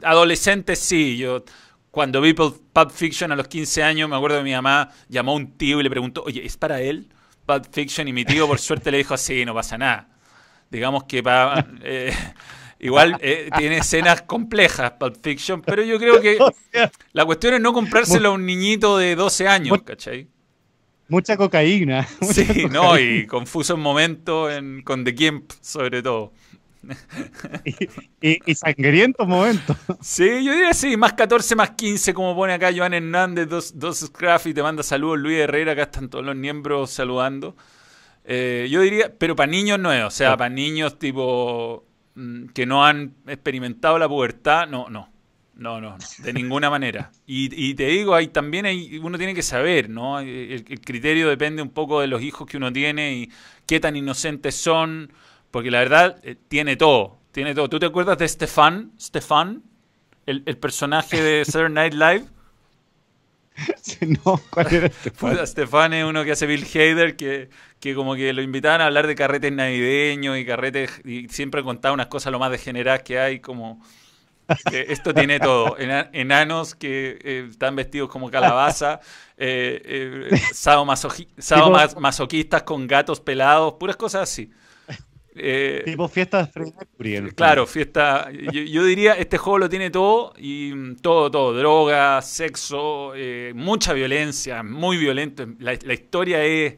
Adolescentes sí, yo cuando vi Pulp Fiction a los 15 años, me acuerdo que mi mamá llamó a un tío y le preguntó, oye, ¿es para él Pulp Fiction? Y mi tío, por suerte, le dijo, sí, no pasa nada. Digamos que para... Eh, igual eh, tiene escenas complejas Pulp Fiction, pero yo creo que la cuestión es no comprárselo a un niñito de 12 años, ¿cachai? Mucha cocaína. sí, no, y confuso en momentos con The Gimp, sobre todo y, sangrientos momentos. Sí, yo diría sí, más 14, más 15, como pone acá Joan Hernández, dos, dos y te manda saludos Luis Herrera, acá están todos los miembros saludando. Eh, yo diría, pero para niños no es, o sea, para niños tipo que no han experimentado la pubertad, no, no. No, no, de ninguna manera. Y, te digo, hay, también hay, uno tiene que saber, ¿no? el, criterio depende un poco de los hijos que uno tiene y qué tan inocentes son. Porque la verdad eh, tiene todo. Tiene todo. ¿Tú te acuerdas de Stefan? Stefan, el, personaje de Saturday Night Live. no, ¿cuál era Stefan? Stefan es uno que hace Bill Hader, que, que como que lo invitaban a hablar de carretes navideños y carretes, y siempre contaba unas cosas lo más degeneradas que hay, como esto tiene todo. Enanos que eh, están vestidos como calabaza, eh, eh masoquistas con gatos pelados, puras cosas así. Eh, tipo fiesta de Claro, fiesta. Yo, diría, este juego lo tiene todo y todo, todo. Droga, sexo, eh, mucha violencia, muy violento. La, historia es.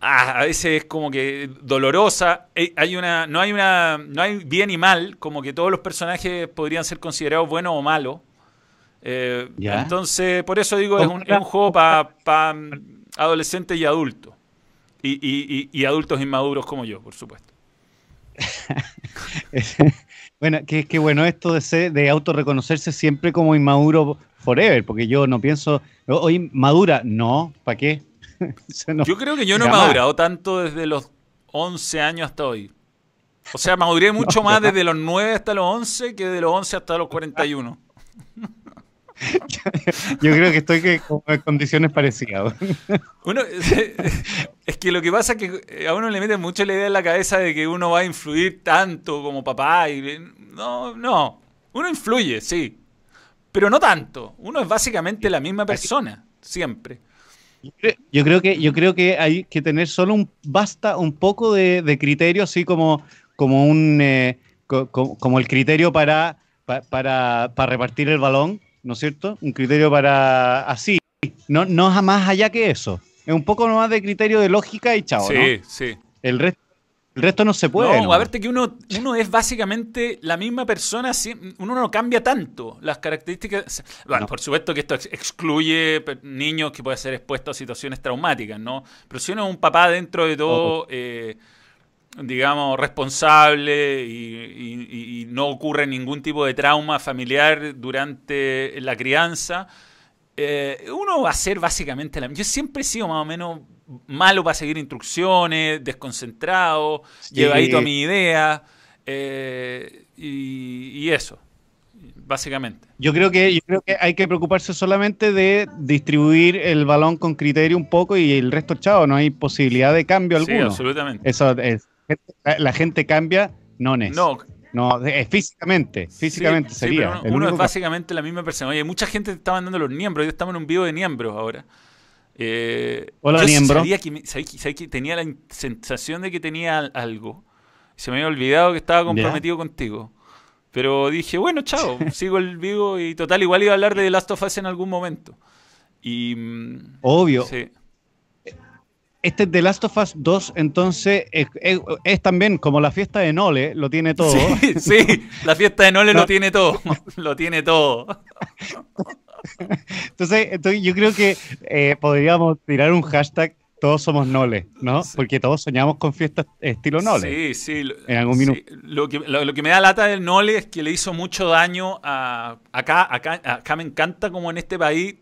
Ah, a veces es como que dolorosa. Eh, hay una, no hay una, no hay bien y mal, como que todos los personajes podrían ser considerados buenos o malos. entonces, por eso digo, es un, juego para mm, adolescentes y adultos. y, adultos inmaduros como yo, por supuesto. bueno, que, que bueno esto de ser, de autorreconocerse siempre como inmaduro forever, porque yo no pienso, hoy madura, no, ¿para qué? yo creo que yo no he madurado tanto desde los 11 años hasta hoy. O sea, maduré mucho más desde los 9 hasta los 11 que de los 11 hasta los 41. Yo creo que estoy en condiciones parecidas. es que lo que pasa es que a uno le mete mucho la idea en la cabeza de que uno va a influir tanto como papá. Y, no, no. Uno influye, sí. Pero no tanto. Uno es básicamente la misma persona, siempre. Yo creo que, yo creo que hay que tener solo un, basta un poco de, criterio, así como, como un eh, como, el criterio para, para, para repartir el balón ¿no es cierto? Un criterio para así, no, no más allá que eso. Es un poco más de criterio de lógica y chao, sí, Sí, El resto, el resto no se puede. No, a verte que uno, uno es básicamente la misma persona, uno no cambia tanto. Las características. Bueno, por supuesto que esto excluye niños que pueden ser expuestos a situaciones traumáticas, ¿no? Pero si uno es un papá dentro de todo. Eh, digamos, responsable y, no ocurre ningún tipo de trauma familiar durante la crianza, eh, uno va a ser básicamente la Yo siempre he sido más o menos malo para seguir instrucciones, desconcentrado, llevadito a mi idea, eh, y, eso, básicamente. Yo creo, que, yo creo que hay que preocuparse solamente de distribuir el balón con criterio un poco y el resto, chao, no hay posibilidad de cambio alguno. Sí, absolutamente. Eso es la gente cambia, no es. No. No, físicamente, físicamente sería. uno, es básicamente la misma persona. Oye, mucha gente está mandando los miembros. Yo estamos en un video de miembros ahora. Eh, Hola, miembro. Sabía que, tenía la sensación de que tenía algo. Se me había olvidado que estaba comprometido contigo. Pero dije, bueno, chao, sigo el vivo y total, igual iba a hablar de The Last of Us en algún momento. Y, mm, Obvio. Sí este The Last of Us 2, entonces, es, también como la fiesta de Nole, lo tiene todo. Sí, la fiesta de Nole lo tiene todo. Lo tiene todo. Entonces, yo creo que eh, podríamos tirar un hashtag todos somos Nole, ¿no? Porque todos soñamos con fiestas estilo Nole. Sí, sí. En algún minuto. Lo, que, lo, que me da lata del Nole es que le hizo mucho daño a. Acá, acá, acá me encanta como en este país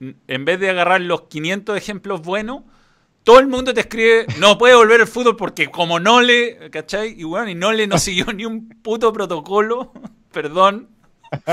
en vez de agarrar los 500 ejemplos buenos, todo el mundo te escribe, no puede volver el fútbol porque como no le, ¿cachai? Y bueno, y no le no siguió ni un puto protocolo, perdón,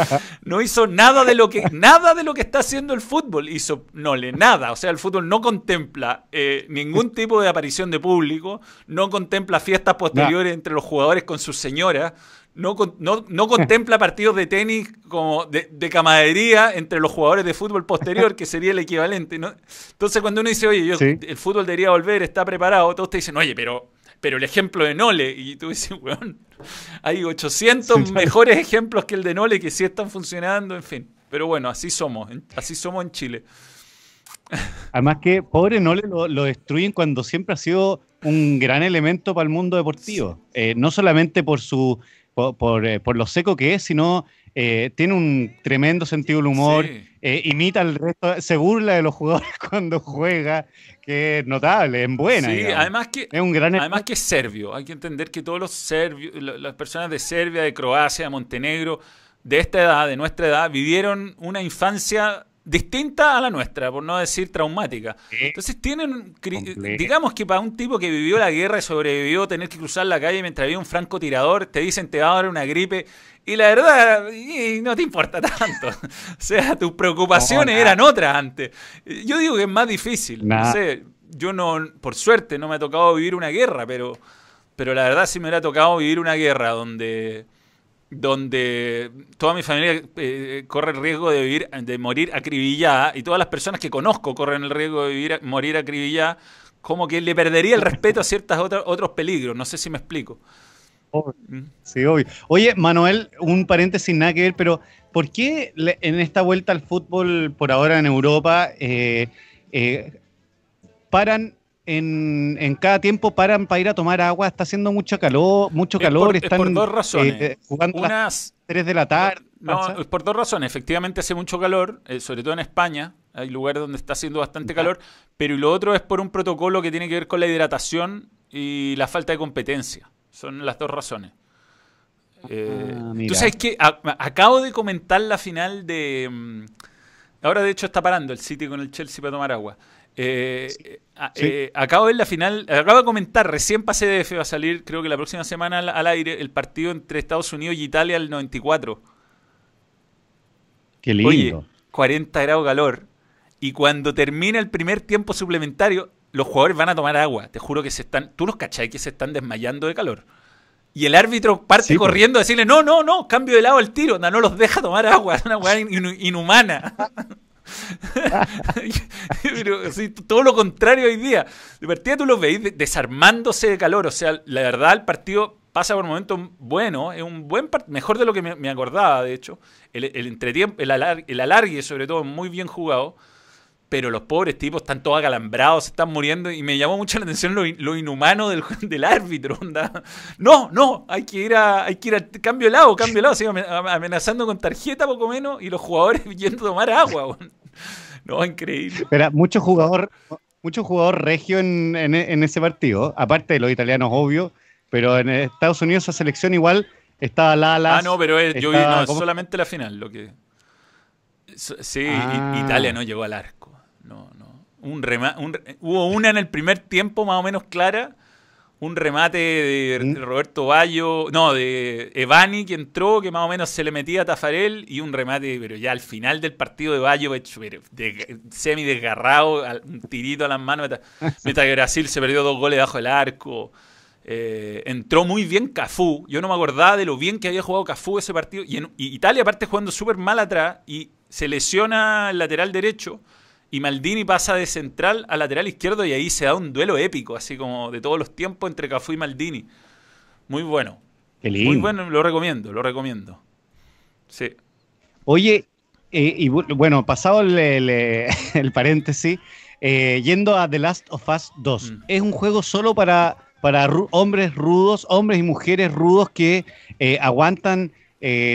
no hizo nada de lo que nada de lo que está haciendo el fútbol hizo Nole nada o sea el fútbol no contempla eh, ningún tipo de aparición de público no contempla fiestas posteriores entre los jugadores con sus señoras no, no, contempla partidos de tenis como de, camaradería entre los jugadores de fútbol posterior, que sería el equivalente. ¿no? Entonces, cuando uno dice, oye, el fútbol debería volver, está preparado, todos te dicen, oye, pero, pero el ejemplo de Nole. Y tú dices, weón, hay 800 mejores ejemplos que el de Nole que sí están funcionando, en fin. Pero bueno, así somos, así somos en Chile. Además que pobre Nole lo, destruyen cuando siempre ha sido un gran elemento para el mundo deportivo. Eh, no solamente por su eh, por, lo seco que es, sino eh, tiene un tremendo sentido del humor, imita al resto, se burla de los jugadores cuando juega, que es notable, es buena. Sí, además que es un gran además que es serbio. Hay que entender que todos los serbios, las personas de Serbia, de Croacia, de Montenegro, de esta edad, de nuestra edad, vivieron una infancia distinta a la nuestra, por no decir traumática. Entonces tienen, digamos que para un tipo que vivió la guerra y sobrevivió tener que cruzar la calle mientras había un francotirador, te dicen te va a dar una gripe y la verdad no te importa tanto. o sea, tus preocupaciones eran otras antes. Yo digo que es más difícil. No sé, yo no, por suerte no me ha tocado vivir una guerra, pero, pero la verdad sí me hubiera tocado vivir una guerra donde donde toda mi familia eh, corre el riesgo de, vivir, de morir acribillada y todas las personas que conozco corren el riesgo de vivir, morir acribillada, como que le perdería el respeto a ciertos otros peligros. No sé si me explico. ¿Mm? Sí, obvio. Oye, Manuel, un paréntesis nada que ver, pero ¿por qué en esta vuelta al fútbol por ahora en Europa eh, eh, paran en, en, cada tiempo paran para ir a tomar agua, está haciendo mucho calor, mucho calor, están por dos razones. Eh, jugando Unas, a 3 de la tarde. No, por dos razones. Efectivamente hace mucho calor, eh, sobre todo en España, hay lugares donde está haciendo bastante calor, pero lo otro es por un protocolo que tiene que ver con la hidratación y la falta de competencia. Son las dos razones. Eh, ah, Tú sabes que acabo de comentar la final de... Mm, ahora de hecho está parando el City con el Chelsea para tomar agua. Eh, eh, acabo de ver la final, acabo de comentar, recién pasé de F, va a salir creo que la próxima semana al, aire el partido entre Estados Unidos y Italia el 94. Qué lindo. Oye, 40 grados calor. Y cuando termina el primer tiempo suplementario, los jugadores van a tomar agua. Te juro que se están, tú los cachai que se están desmayando de calor. Y el árbitro parte corriendo a decirle, no, no, no, cambio de lado al tiro. No, no los deja tomar agua. Es una weá inhumana. Pero todo lo contrario hoy día. De partida tú los veis desarmándose de calor. O sea, la verdad, el partido pasa por momentos buenos. Es un buen mejor de lo que me, acordaba, de hecho. El, el entretiempo, el alargue, sobre todo, muy bien jugado pero los pobres tipos están todos acalambrados, se están muriendo y me llamó mucho la atención lo, inhumano del, del árbitro. No, no, hay que ir a, hay que ir a cambio de lado, cambio de lado, amenazando con tarjeta poco menos y los jugadores yendo a tomar agua. No, increíble. Espera, mucho jugador, mucho jugador regio en, en, ese partido, aparte de los italianos, obvio, pero en Estados Unidos esa selección igual estaba la Ah, no, pero yo vi no, solamente la final, lo que Sí, ah. Italia no llegó al arco no, no. Un hubo una en el primer tiempo más o menos clara, un remate de, ¿Mm? Roberto Bayo, no, de Evani que entró, que más o menos se le metía a Tafarel, y un remate, pero ya al final del partido de Bayo, de, semi desgarrado, un tirito a las manos, mientras que Brasil se perdió dos goles bajo el arco. Eh, entró muy bien Cafú. Yo no me acordaba de lo bien que había jugado Cafú ese partido. Y, en, y Italia, aparte, jugando súper mal atrás y se lesiona el lateral derecho y Maldini pasa de central a lateral izquierdo y ahí se da un duelo épico, así como de todos los tiempos entre Cafú y Maldini. Muy bueno. Muy bueno, lo recomiendo, lo recomiendo. Sí. Oye, eh, y bueno, pasado el, paréntesis, eh, yendo a The Last of Us 2, mm. es un juego solo para, para hombres rudos, hombres y mujeres rudos que eh, aguantan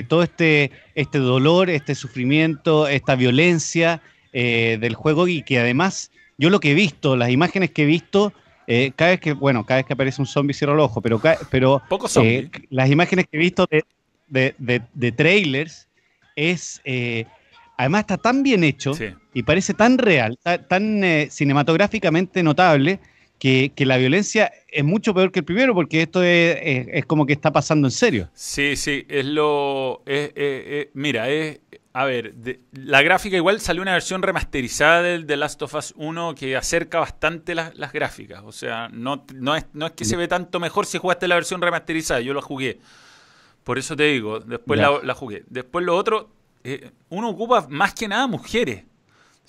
todo este, este dolor, este sufrimiento, esta violencia eh, del juego y que además yo lo que he visto, las imágenes que he visto, eh, cada vez que, bueno, cada vez que aparece un zombie cierro el ojo, pero, pero eh, las imágenes que he visto de, de, trailers es además está tan bien hecho y parece tan real, tan eh, cinematográficamente notable, que, la violencia es mucho peor que el primero, porque esto es, como que está pasando en serio. Sí, sí, es lo... mira, es... A ver, la gráfica igual salió una versión remasterizada del The Last of Us 1 que acerca bastante las gráficas. O sea, no, no, es, no es que se ve tanto mejor si jugaste la versión remasterizada, yo la jugué. Por eso te digo, después la, jugué. Después lo otro, eh, uno ocupa más que nada mujeres.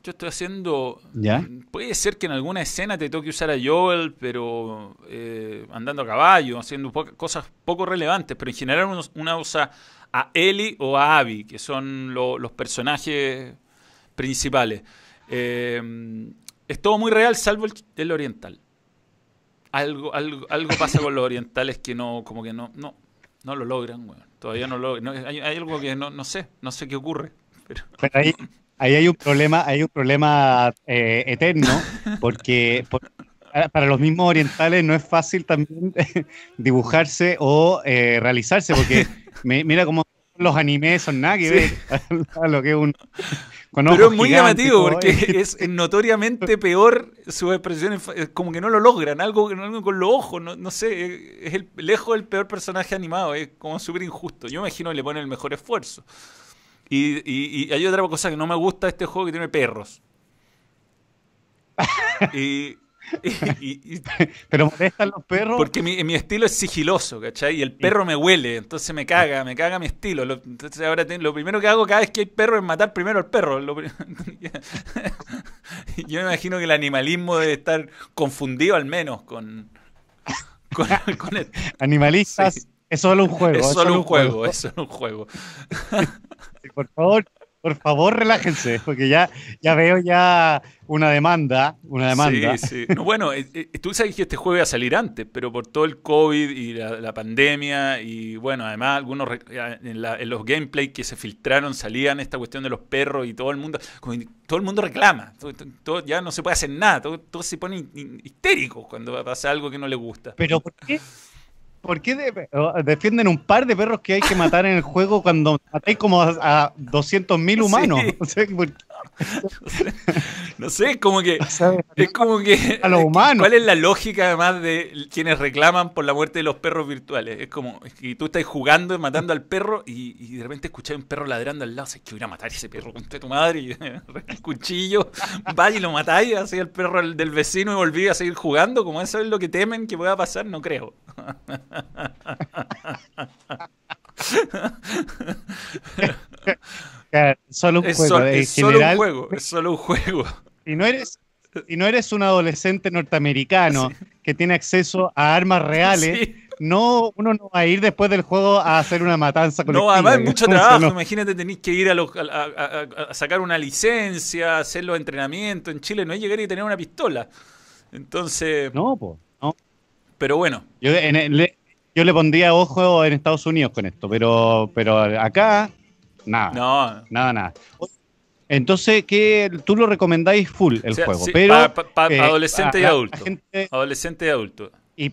Yo estoy haciendo. ¿Ya? Puede ser que en alguna escena te toque usar a Joel, pero eh, andando a caballo, haciendo cosas poco relevantes. Pero en general uno, usa a Ellie o a Abby, que son los personajes principales. Eh, es todo muy real, salvo el, oriental. Algo, algo, algo pasa con los orientales que no, como que no, no, no lo logran, Todavía no lo hay, algo que no, no sé, no sé qué ocurre. Pero... ahí, ahí hay un problema, hay un problema eh, eterno, porque para los mismos orientales no es fácil también dibujarse o eh, realizarse, porque mira cómo los animes son nada que ver a lo que es un, pero es muy llamativo porque es notoriamente peor sus expresiones, como que no lo logran, algo, algo con los ojos, no, sé, es el, lejos el peor personaje animado, es como súper injusto. Yo me imagino que le ponen el mejor esfuerzo. Y, y hay otra cosa que no me gusta de este juego que tiene perros. y, Pero molestan los perros. Porque mi, mi, estilo es sigiloso, ¿cachai? Y el perro me huele, entonces me caga, me caga mi estilo. Lo, entonces ahora lo primero que hago cada vez que hay perro es matar primero al perro. yo me imagino que el animalismo debe estar confundido al menos con... con, Animalistas, es solo un juego. Es solo, un juego, es solo un juego. por favor, por favor, relájense, porque ya, ya veo ya una demanda, una demanda. Sí, sí. bueno, eh, eh, tú sabes que este juego iba a salir antes, pero por todo el COVID y la, pandemia y bueno, además algunos en, los gameplays que se filtraron salían esta cuestión de los perros y todo el mundo, todo el mundo reclama, todo, ya no se puede hacer nada, todo, todo se pone histérico cuando pasa algo que no le gusta. Pero ¿por qué? ¿Por qué defienden un par de perros que hay que matar en el juego cuando matáis como a, 200.000 humanos? no sé, como que es como que a los humanos. ¿Cuál es la lógica además de quienes reclaman por la muerte de los perros virtuales? Es como que tú estás jugando matando al perro y, de repente escuchas un perro ladrando al lado, sé que voy a matar a ese perro con tu madre y el cuchillo, vaya y lo matáis, así el perro del vecino y volví a seguir jugando, como eso es lo que temen que pueda pasar, no creo. solo un es juego. es solo un juego, es solo un juego. Y no eres, y no eres un adolescente norteamericano que tiene acceso a armas reales, no, uno no va a ir después del juego a hacer una matanza colectiva. No, además hay mucho trabajo. Imagínate, tenéis que ir a, sacar una licencia, hacer los entrenamientos. En Chile no hay llegar y tener una pistola. Entonces. No, pues. No. Pero bueno. Yo, yo le pondría ojo en Estados Unidos con esto, pero, pero acá, nada. No. Nada, nada. Entonces, ¿qué, tú lo recomendáis full el juego, pero para eh, adolescente y adulto. adolescente y adulto. Y,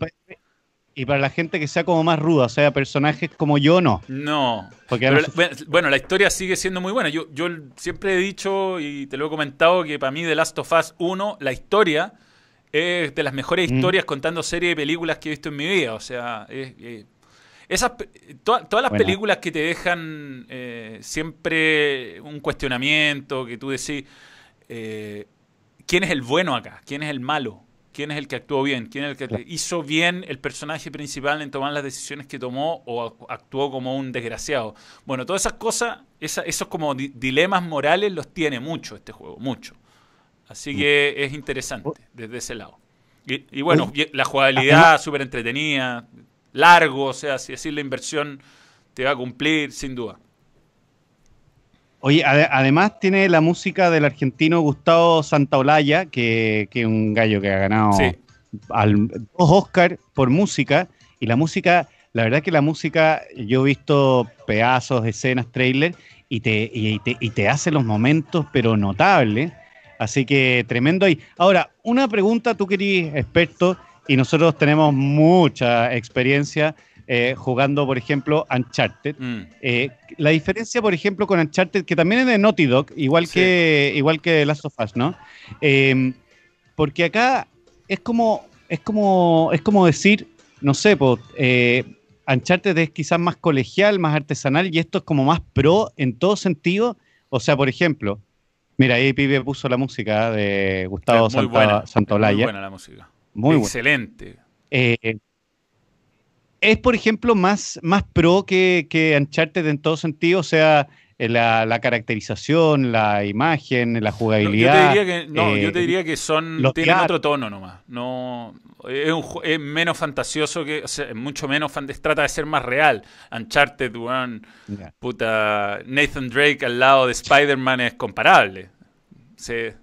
para la gente que sea como más ruda, o sea, personajes como yo, no. No. Porque bueno, la historia sigue siendo muy buena. Yo, yo siempre he dicho y te lo he comentado que para mí The Last of Us 1, la historia es de las mejores mm. historias contando series de películas que he visto en mi vida. O sea, esas, todas las películas que te dejan eh, siempre un cuestionamiento, que tú decís, eh, ¿quién es el bueno acá? ¿Quién es el malo? ¿Quién es el que actuó bien? ¿Quién es el que hizo bien el personaje principal en tomar las decisiones que tomó o actuó como un desgraciado? Bueno, todas esas cosas, esos como dilemas morales los tiene mucho este juego, mucho. Así que es interesante desde ese lado. Y, bueno, la jugabilidad súper entretenida, largo, o sea, si decir la inversión te va a cumplir, sin duda. Oye, además tiene la música del argentino Gustavo Santaolalla, que es un gallo que ha ganado al, dos Oscar por música. Y la música, la verdad que la música, yo he visto pedazos, escenas, trailers, y te, y te, y te hace los momentos, pero notables. Así que tremendo ahí. Ahora, una pregunta, tú querís experto y nosotros tenemos mucha experiencia, eh, jugando, por ejemplo, Uncharted. Mm. Eh, la diferencia, por ejemplo, con Uncharted, que también es de Naughty Dog, igual, que, igual que Last of Us, ¿no? Em, porque acá es como, es como, es como decir, no sé, pues, Uncharted es quizás más colegial, más artesanal, y esto es como más pro en todo sentido. O sea, por ejemplo, mira, ahí Pibe puso la música de Gustavo Santolaya. Muy buena la música. Muy Excelente. Eh, es, por ejemplo, más, más pro que, que Uncharted en todo sentido, o sea, eh, la, caracterización, la imagen, la jugabilidad. yo, te diría que, no, yo te eh, diría que son, tienen otro tono nomás. No, es, un, es menos fantasioso que, o sea, mucho menos, trata de ser más real. Uncharted, one, puta, Nathan Drake al lado de Spider-Man es comparable. Se,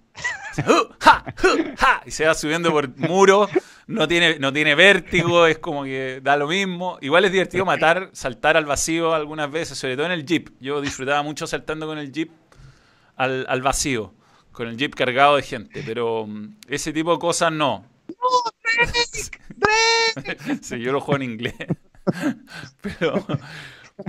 y se va subiendo por muro, no tiene, no tiene vértigo, es como que da lo mismo. Igual es divertido matar, saltar al vacío algunas veces, sobre todo en el jeep. Yo disfrutaba mucho saltando con el jeep al, al vacío, con el jeep cargado de gente, pero mm, ese tipo de cosas no. sí, yo lo juego en inglés. pero,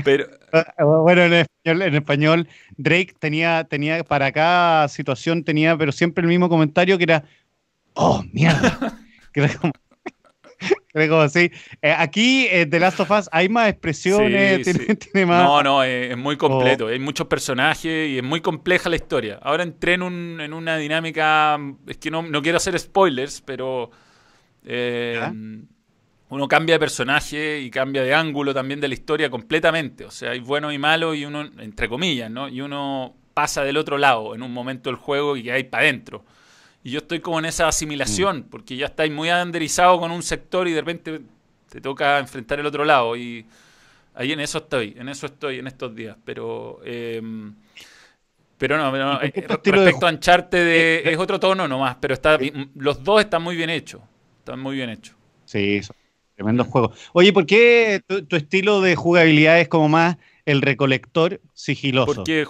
pero... Ah, bueno, en español, en español, Drake tenía, tenía para cada situación, tenía, pero siempre el mismo comentario que era, oh, mierda. que era como. Eh, aquí, en The Last of Us, hay más expresiones, tiene, más... No, no, es, muy completo. Hay muchos personajes y es muy compleja la historia. Ahora entré en, un, en una dinámica, es que no, no quiero hacer spoilers, pero... Eh, uno cambia de personaje y cambia de ángulo también de la historia completamente. O sea, hay bueno y malo y uno, entre comillas, ¿no? Y uno pasa del otro lado en un momento del juego y hay para adentro. Y yo estoy como en esa asimilación, mm. porque ya estáis muy adenderizado con un sector y de repente te toca enfrentar el otro lado. Y ahí en eso estoy, en eso estoy en estos días. Pero... Em, pero no, eh, respecto a Uncharted de, eh, es otro tono nomás, pero está, los dos están muy bien hechos. Están muy bien hechos. Sí, Tremendo juego. Oye, ¿por qué tu, estilo de jugabilidad es como más el recolector sigiloso? Porque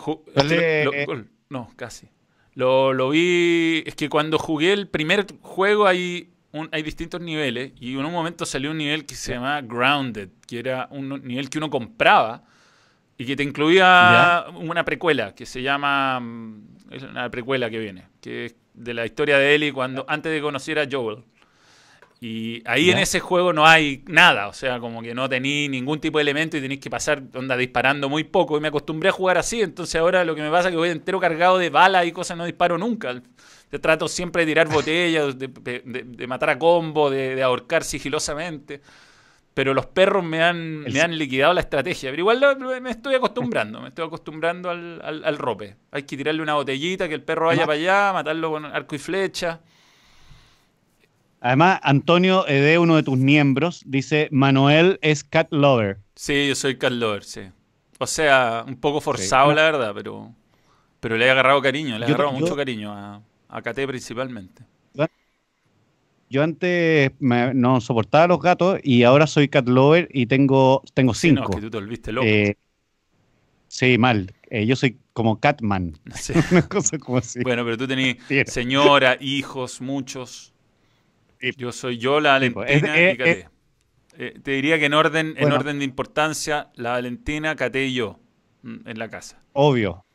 no, casi. Lo, lo, vi. Es que cuando jugué el primer juego hay, un, hay distintos niveles. Y en un momento salió un nivel que se llamaba Grounded, que era un nivel que uno compraba y que te incluía una precuela que se llama. Es una precuela que viene, que es de la historia de Ellie cuando antes de conocer a Joel. Y ahí en ese juego no hay nada, o sea, como que no tenéis ningún tipo de elemento y tenéis que pasar onda disparando muy poco. Y me acostumbré a jugar así, entonces ahora lo que me pasa es que voy entero cargado de balas y cosas, no disparo nunca. Te trato siempre de tirar botellas, de, matar a combo, de, ahorcar sigilosamente. Pero los perros me han, me han liquidado la estrategia. Pero igual me estoy acostumbrando, me estoy acostumbrando al, al rope. Hay que tirarle una botellita, que el perro vaya para allá, matarlo con arco y flecha. Además, Antonio Ede, uno de tus miembros, dice, Manuel es cat lover. Sí, yo soy cat lover, sí. O sea, un poco forzado, la verdad, pero, pero le he agarrado cariño, le he agarrado mucho cariño a, a Kate principalmente. Yo antes no soportaba los gatos y ahora soy cat lover y tengo, tengo cinco. Sí, no, que tú te volviste loco. Eh, sí, mal. Eh, yo soy como Catman. Una cosa como así. Bueno, pero tú tenés señora, hijos, muchos. Yo soy yo, la Valentina y Cate. Eh, te diría que en orden, en orden de importancia, la Valentina, Cate y yo mm, en la casa. Obvio,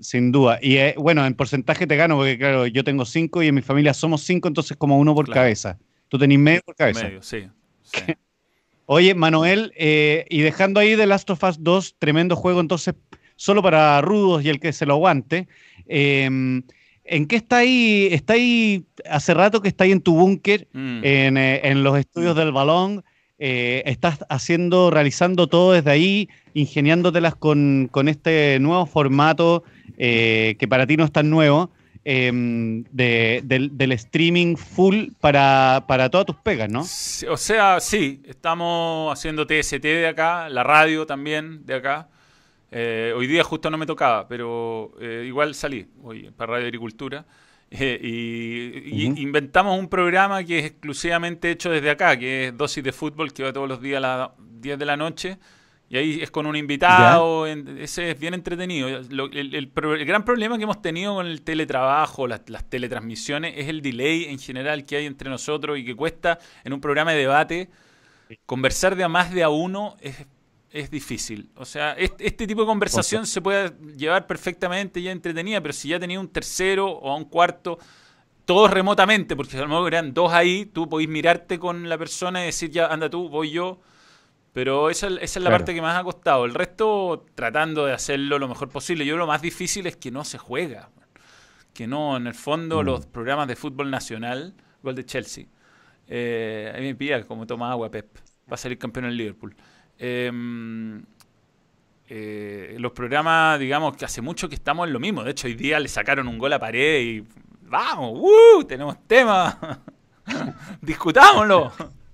sin, duda. Y eh, bueno, en porcentaje te gano porque, claro, yo tengo cinco y en mi familia somos cinco, entonces como uno por cabeza. Tú tenés medio por cabeza. Medio, sí. Oye, Manuel, eh, y dejando ahí The Last of Us 2, tremendo juego, entonces, solo para rudos y el que se lo aguante. Eh, ¿En qué está ahí? Está ahí, hace rato que está ahí en tu búnker, mm. eh, en, los estudios del balón. Eh, estás haciendo, realizando todo desde ahí, ingeniándotelas con, con este nuevo formato eh, que para ti no es tan nuevo, em, del, streaming full para, para todas tus pegas, ¿no? o sea, sí, estamos haciendo TST de acá, la radio también de acá. Eh, hoy día justo no me tocaba, pero eh, igual salí hoy para Radio Agricultura. Eh, y, inventamos un programa que es exclusivamente hecho desde acá, que es Dosis de Fútbol, que va todos los días a las 10 de la noche. Y ahí es con un invitado, ese es bien entretenido. el, gran problema que hemos tenido con el teletrabajo, las, las, teletransmisiones, es el delay en general que hay entre nosotros y que cuesta en un programa de debate conversar de a más de a uno es, es difícil. O sea, este, tipo de conversación se puede llevar perfectamente ya entretenida, pero si ya tenía un tercero o un cuarto, todos remotamente, porque a lo mejor eran dos ahí, tú podés mirarte con la persona y decir, ya, anda tú, voy yo. Pero esa, esa es la parte que más ha costado. El resto, tratando de hacerlo lo mejor posible. Yo lo más difícil es que no se juega. Que no, en el fondo, mm. los programas de fútbol nacional, gol de Chelsea. Eh, a mí me pilla como toma agua Pep. Va a salir campeón en Liverpool. Em, eh, los programas, digamos, que hace mucho que estamos en lo mismo. De hecho, hoy día le sacaron un gol a pared y vamos, ¡uh! Tenemos tema. Discutámoslo.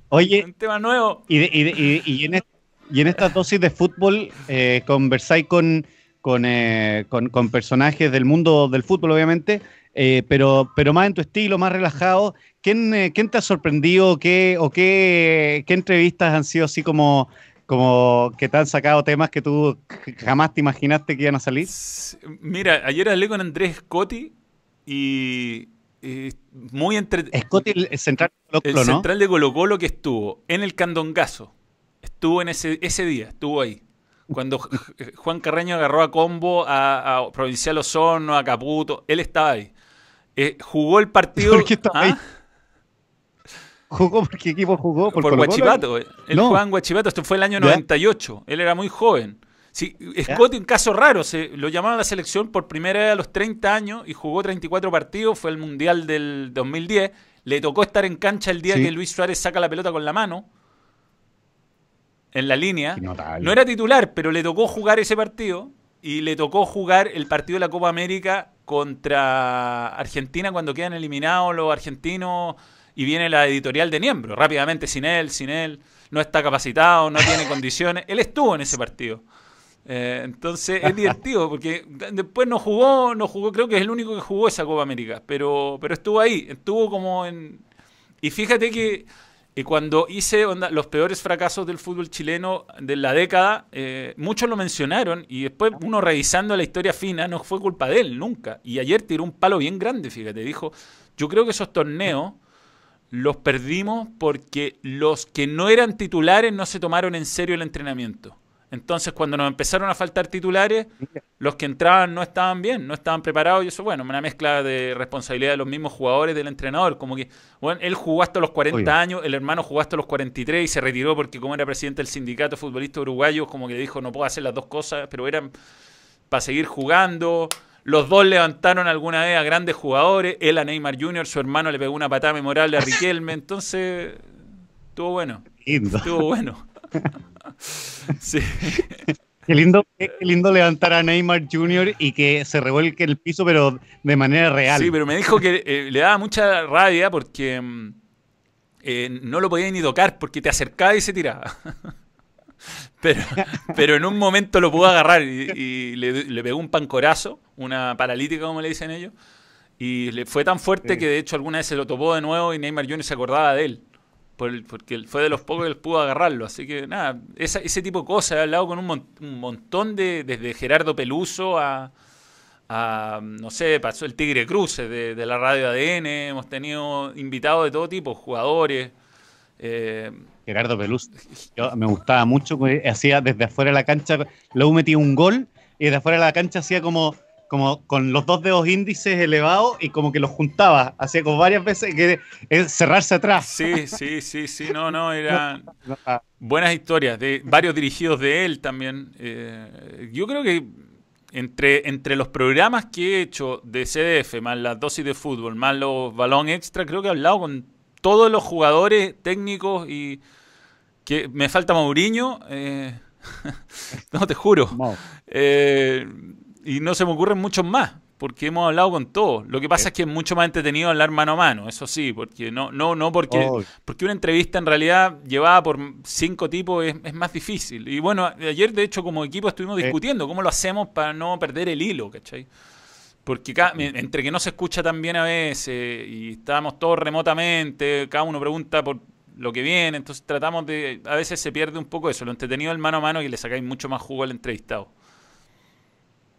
Oye, un tema nuevo. Y, y, en, y en esta dosis de fútbol, eh, conversáis con, eh, con, con, personajes del mundo del fútbol, obviamente, eh, pero, pero más en tu estilo, más relajado. ¿Quién, quién te ha sorprendido qué, o qué, qué entrevistas han sido así como como que te han sacado temas que tú jamás te imaginaste que iban a salir? Mira, ayer hablé con Andrés Scotti y, muy entre... Scotti, el central de Colo, El central de Colo Colo que estuvo en el Candongazo. Estuvo en ese, ese día, estuvo ahí. Cuando Juan Carreño agarró a combo a, Provincial Osorno, a Caputo, él estaba ahí. Eh, jugó el partido... ¿Por qué estaba ahí? ¿Jugó por qué equipo jugó? Por, por Guachipato. Él jugaba en Guachipato, esto fue el año 98. Él era muy joven. Sí, Scott, un caso raro, se lo llamaron a la selección por primera vez a los 30 años y jugó 34 partidos, fue el Mundial del 2010. Le tocó estar en cancha el día que Luis Suárez saca la pelota con la mano en la línea. No era titular, pero le tocó jugar ese partido y le tocó jugar el partido de la Copa América contra Argentina cuando quedan eliminados los argentinos y viene la editorial de Niembro, rápidamente, sin él, sin él, no está capacitado, no tiene condiciones. Él estuvo en ese partido. Eh, entonces es divertido porque después no jugó, no jugó, creo que es el único que jugó esa Copa América, pero, pero estuvo ahí, estuvo como en... Y fíjate que y cuando hice los peores fracasos del fútbol chileno de la década, eh, muchos lo mencionaron y después uno revisando la historia fina no fue culpa de él, nunca. Y ayer tiró un palo bien grande, fíjate, dijo, yo creo que esos torneos los perdimos porque los que no eran titulares no se tomaron en serio el entrenamiento. Entonces, cuando nos empezaron a faltar titulares, los que entraban no estaban bien, no estaban preparados. Y eso, bueno, una mezcla de responsabilidad de los mismos jugadores, del entrenador. Como que, bueno, él jugó hasta los 40 años, el hermano jugó hasta los 43 y se retiró porque, como era presidente del sindicato futbolista uruguayo, como que dijo, no puedo hacer las dos cosas, pero eran para seguir jugando. Los dos levantaron alguna vez a grandes jugadores. Él a Neymar Jr., su hermano le pegó una patada memorable a Riquelme. Entonces, estuvo bueno. Estuvo bueno. sí. Qué lindo, qué lindo levantar a Neymar Jr. y que se revuelque el piso, pero de manera real. Sí, pero me dijo que eh, le daba mucha rabia porque mm, eh, no lo podía ni tocar porque te acercaba y se tiraba. Pero, pero en un momento lo pudo agarrar y, le, pegó un pancorazo, una paralítica como le dicen ellos, y le fue tan fuerte que de hecho alguna vez se lo topó de nuevo y Neymar Jr. se acordaba de él. porque fue de los pocos que él pudo agarrarlo. Así que nada, ese tipo de cosas. He hablado con un, montón de, desde Gerardo Peluso a, no sé, pasó el Tigre Cruces de, la radio ADN. Hemos tenido invitados de todo tipo, jugadores. Eh, Gerardo Pelus, me gustaba mucho, hacía desde afuera de la cancha, luego metía un gol y desde afuera de la cancha hacía como, como con los dos dedos índices elevados y como que los juntaba, hacía como varias veces que es cerrarse atrás. Sí, sí, sí, sí, no, no, eran buenas historias, de varios dirigidos de él también. Eh, yo creo que entre, entre los programas que he hecho de CDF, más las dosis de fútbol, más los balón extra, creo que he hablado con todos los jugadores técnicos y que me falta Mauriño, eh, no te juro. Eh, y no se me ocurren muchos más, porque hemos hablado con todos. Lo que pasa es que es mucho más entretenido hablar mano a mano, eso sí, porque no, no, no porque, porque una entrevista en realidad llevada por cinco tipos es, más difícil. Y bueno, ayer de hecho como equipo estuvimos discutiendo cómo lo hacemos para no perder el hilo, ¿cachai? Porque entre que no se escucha tan bien a veces y estamos todos remotamente, cada uno pregunta por lo que viene, entonces tratamos de, a veces se pierde un poco eso, lo entretenido el mano a mano y le sacáis mucho más jugo al entrevistado.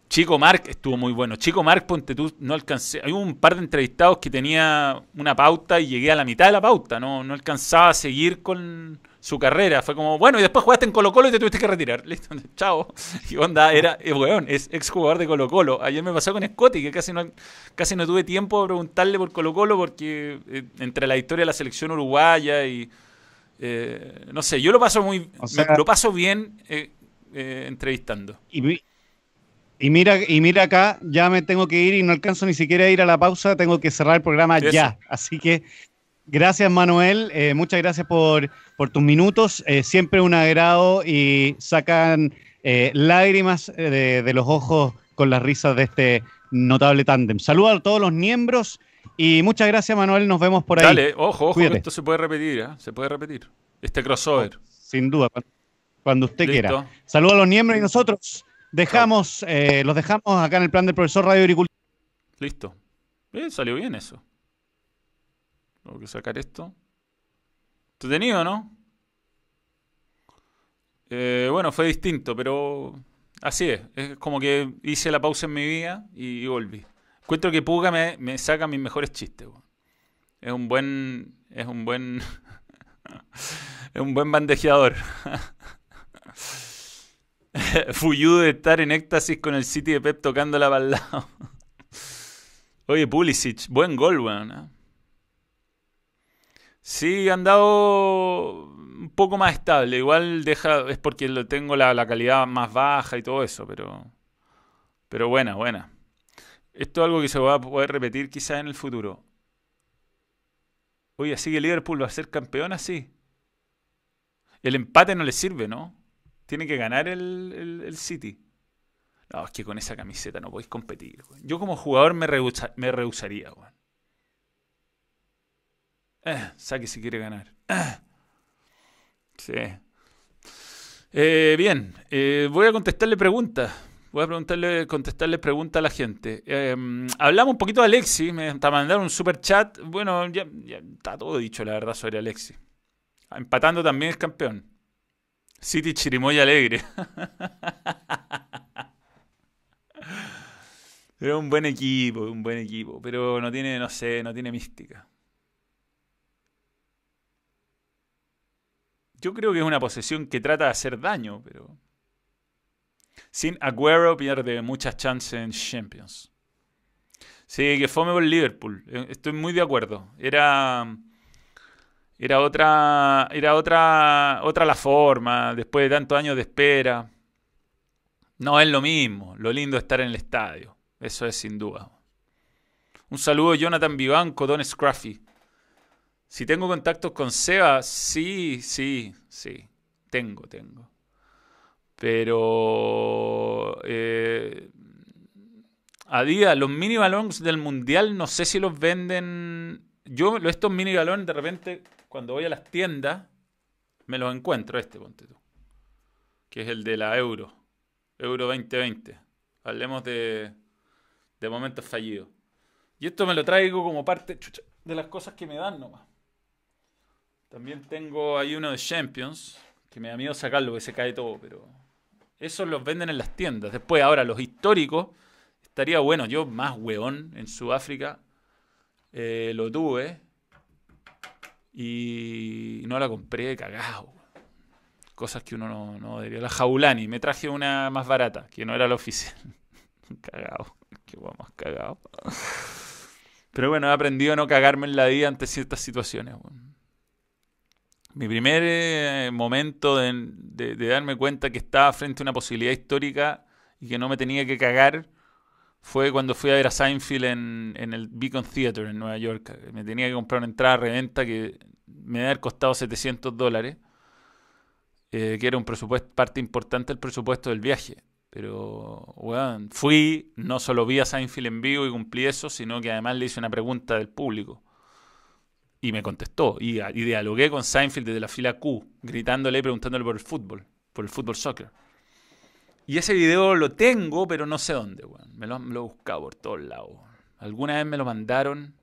Chico Mark estuvo muy bueno. Chico Mark, ponte tú, no alcancé. Hay un par de entrevistados que tenía una pauta y llegué a la mitad de la pauta. No, no alcanzaba a seguir con, su carrera. Fue como, bueno, y después jugaste en Colo Colo y te tuviste que retirar. Listo, chao. Y onda, era, eh, weón, es exjugador de Colo Colo. Ayer me pasó con Scotty, que casi no, casi no tuve tiempo de preguntarle por Colo Colo porque eh, entre la historia de la selección uruguaya y... Eh, no sé, yo lo paso muy... lo paso bien entrevistando. Y, y, mira, y mira acá, ya me tengo que ir y no alcanzo ni siquiera a ir a la pausa, tengo que cerrar el programa ya. Así que Gracias, Manuel. Eh, muchas gracias por, tus minutos. Eh, siempre un agrado y sacan eh, lágrimas de, los ojos con las risas de este notable tándem. Saludos a todos los miembros y muchas gracias, Manuel. Nos vemos por ahí. Dale, ojo, ojo, esto se puede repetir, se puede repetir. Este crossover. Sin duda, cuando usted quiera. Saludos a los miembros y nosotros dejamos, los dejamos acá en el plan del profesor Radio Agricultura. Listo. salió bien eso. Tengo que sacar esto. Entretenido, ¿no? Eh, bueno, fue distinto, pero así es. Es como que hice la pausa en mi vida y, volví. Encuentro que Puga me, saca mis mejores chistes. Es un buen. Es un buen. es un buen bandejeador. Fuyú de estar en éxtasis con el City de Pep tocándola para el. Oye, Pulisic, buen gol, weón. ¿eh? Sí, han dado un poco más estable. Igual deja, es porque tengo la, calidad más baja y todo eso, pero, pero buena, buena. Esto es algo que se va a poder repetir quizás en el futuro. Oye, así que Liverpool va a ser campeón así. El empate no le sirve, ¿no? Tiene que ganar el, City. No, es que con esa camiseta no podéis competir. Yo como jugador me, me rehusaría, güey. Eh, saque si quiere ganar. Sí. Eh, bien, eh, voy a contestarle preguntas. Voy a preguntarle, contestarle preguntas a la gente. Em, hablamos un poquito de Alexi. Me mandaron un super chat. Bueno, ya, está todo dicho, la verdad, sobre Alexi. Empatando también es campeón. City Chirimoya Alegre. Era un buen equipo, un buen equipo. Pero no tiene, no sé, no tiene mística. Yo creo que es una posesión que trata de hacer daño, pero. Sin Aguero pierde muchas chances en Champions. Sí, que fome por Liverpool. Eh, estoy muy de acuerdo. Era. Era otra. Era otra. Otra la forma. Después de tantos años de espera. No es lo mismo. Lo lindo es estar en el estadio. Eso es sin duda. Un saludo Jonathan Vivanco, Don Scruffy. Si tengo contactos con Seba, sí, sí, sí. Tengo, tengo. Pero eh, a día, los mini balones del mundial, no sé si los venden. Yo, estos mini balones, de repente, cuando voy a las tiendas, me los encuentro. Este, ponte tú. Que es el de la Euro. Euro 2020. Hablemos de, de momentos fallidos. Y esto me lo traigo como parte de las cosas que me dan nomás. También tengo ahí uno de Champions, que me da miedo sacarlo porque se cae todo, pero esos los venden en las tiendas. Después, ahora, los históricos, estaría bueno. Yo, más hueón, en Sudáfrica, eh, lo tuve y no la compré cagado. Cosas que uno no, no debería. La Jaulani, me traje una más barata, que no era la oficial. cagado, qué guay más cagado. Pero bueno, he aprendido a no cagarme en la vida ante ciertas situaciones. Mi primer eh, momento de, darme cuenta que estaba frente a una posibilidad histórica y que no me tenía que cagar fue cuando fui a ver a Seinfeld en, el Beacon Theater en Nueva York. Me tenía que comprar una entrada a reventa que me había costado 700 dólares, eh, que era un presupuesto, parte importante del presupuesto del viaje. Pero, bueno, fui, no solo vi a Seinfeld en vivo y cumplí eso, sino que además le hice una pregunta del público. Y me contestó. Y, dialogué con Seinfeld desde la fila Q, gritándole preguntándole por el fútbol, por el fútbol soccer. Y ese video lo tengo, pero no sé dónde, Me lo, he buscado por todos lados. Alguna vez me lo mandaron.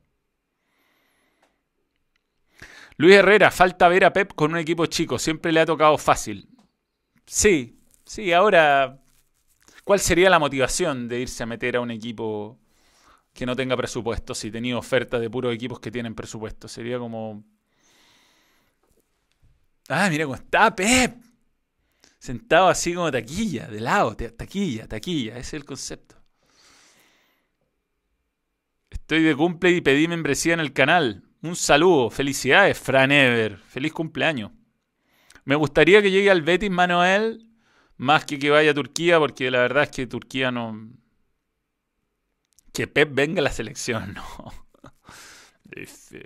Luis Herrera, falta ver a Pep con un equipo chico. Siempre le ha tocado fácil. Sí, sí, ahora. ¿Cuál sería la motivación de irse a meter a un equipo que no tenga presupuesto si tenía ofertas de puros equipos que tienen presupuesto. Sería como... Ah, mira cómo está Pep. Sentado así como taquilla, de lado, taquilla, taquilla. Ese es el concepto. Estoy de cumple y pedí membresía en el canal. Un saludo. Felicidades, Fran Ever. Feliz cumpleaños. Me gustaría que llegue al Betis Manuel más que que vaya a Turquía, porque la verdad es que Turquía no. Que Pep venga a la selección, no.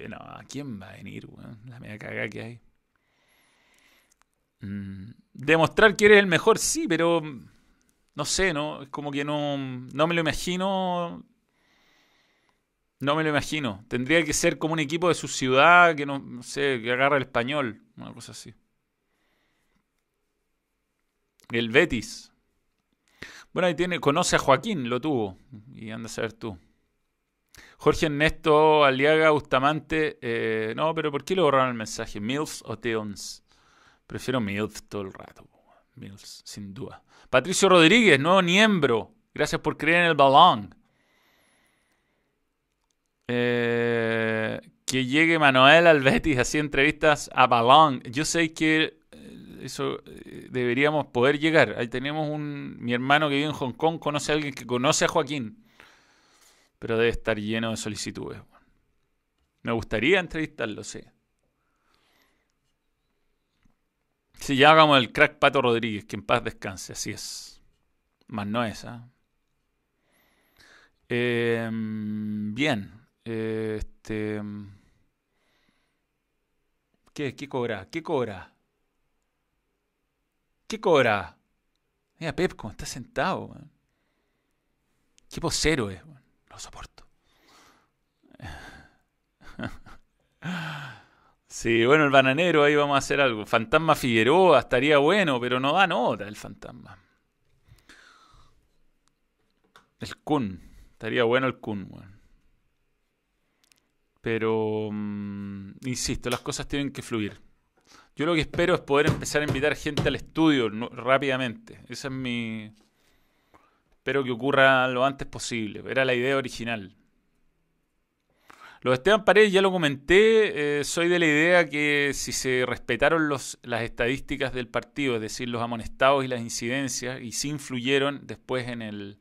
No, ¿a quién va a venir, weón? La media cagada que hay. Mm, demostrar que eres el mejor, sí, pero. No sé, ¿no? Es como que no. No me lo imagino. No me lo imagino. Tendría que ser como un equipo de su ciudad que no, no sé, que agarra el español. Una cosa así. El Betis. Bueno, ahí tiene, conoce a Joaquín, lo tuvo. Y anda a saber tú. Jorge Ernesto Aliaga Bustamante. Eh, no, pero ¿por qué le borraron el mensaje? ¿Mills o Teons? Prefiero Mills todo el rato. Mills, sin duda. Patricio Rodríguez, nuevo miembro. Gracias por creer en el balón. Eh, que llegue Manuel al Betis así entrevistas a balón. Yo sé que eso eh, deberíamos poder llegar. Ahí tenemos un. Mi hermano que vive en Hong Kong conoce a alguien que conoce a Joaquín. Pero debe estar lleno de solicitudes. Me gustaría entrevistarlo, sí. Si ya hagamos el crack Pato Rodríguez, que en paz descanse, así es. Más no es, ¿ah? bien. este. ¿Qué? ¿Qué cobra? ¿Qué cobra? ¿Qué cobra? Mira, Pep, cómo está sentado. Qué posero es. Lo soporto. Sí, bueno, el bananero, ahí vamos a hacer algo. Fantasma Figueroa, estaría bueno, pero no da nota el fantasma. El Kun, estaría bueno el Kun, Pero, mm, insisto, las cosas tienen que fluir. Yo lo que espero es poder empezar a invitar gente al estudio rápidamente. Esa es mi... Espero que ocurra lo antes posible. Era la idea original. Lo de Esteban Paredes ya lo comenté. Eh, soy de la idea que si se respetaron los, las estadísticas del partido, es decir, los amonestados y las incidencias, y si influyeron después en el,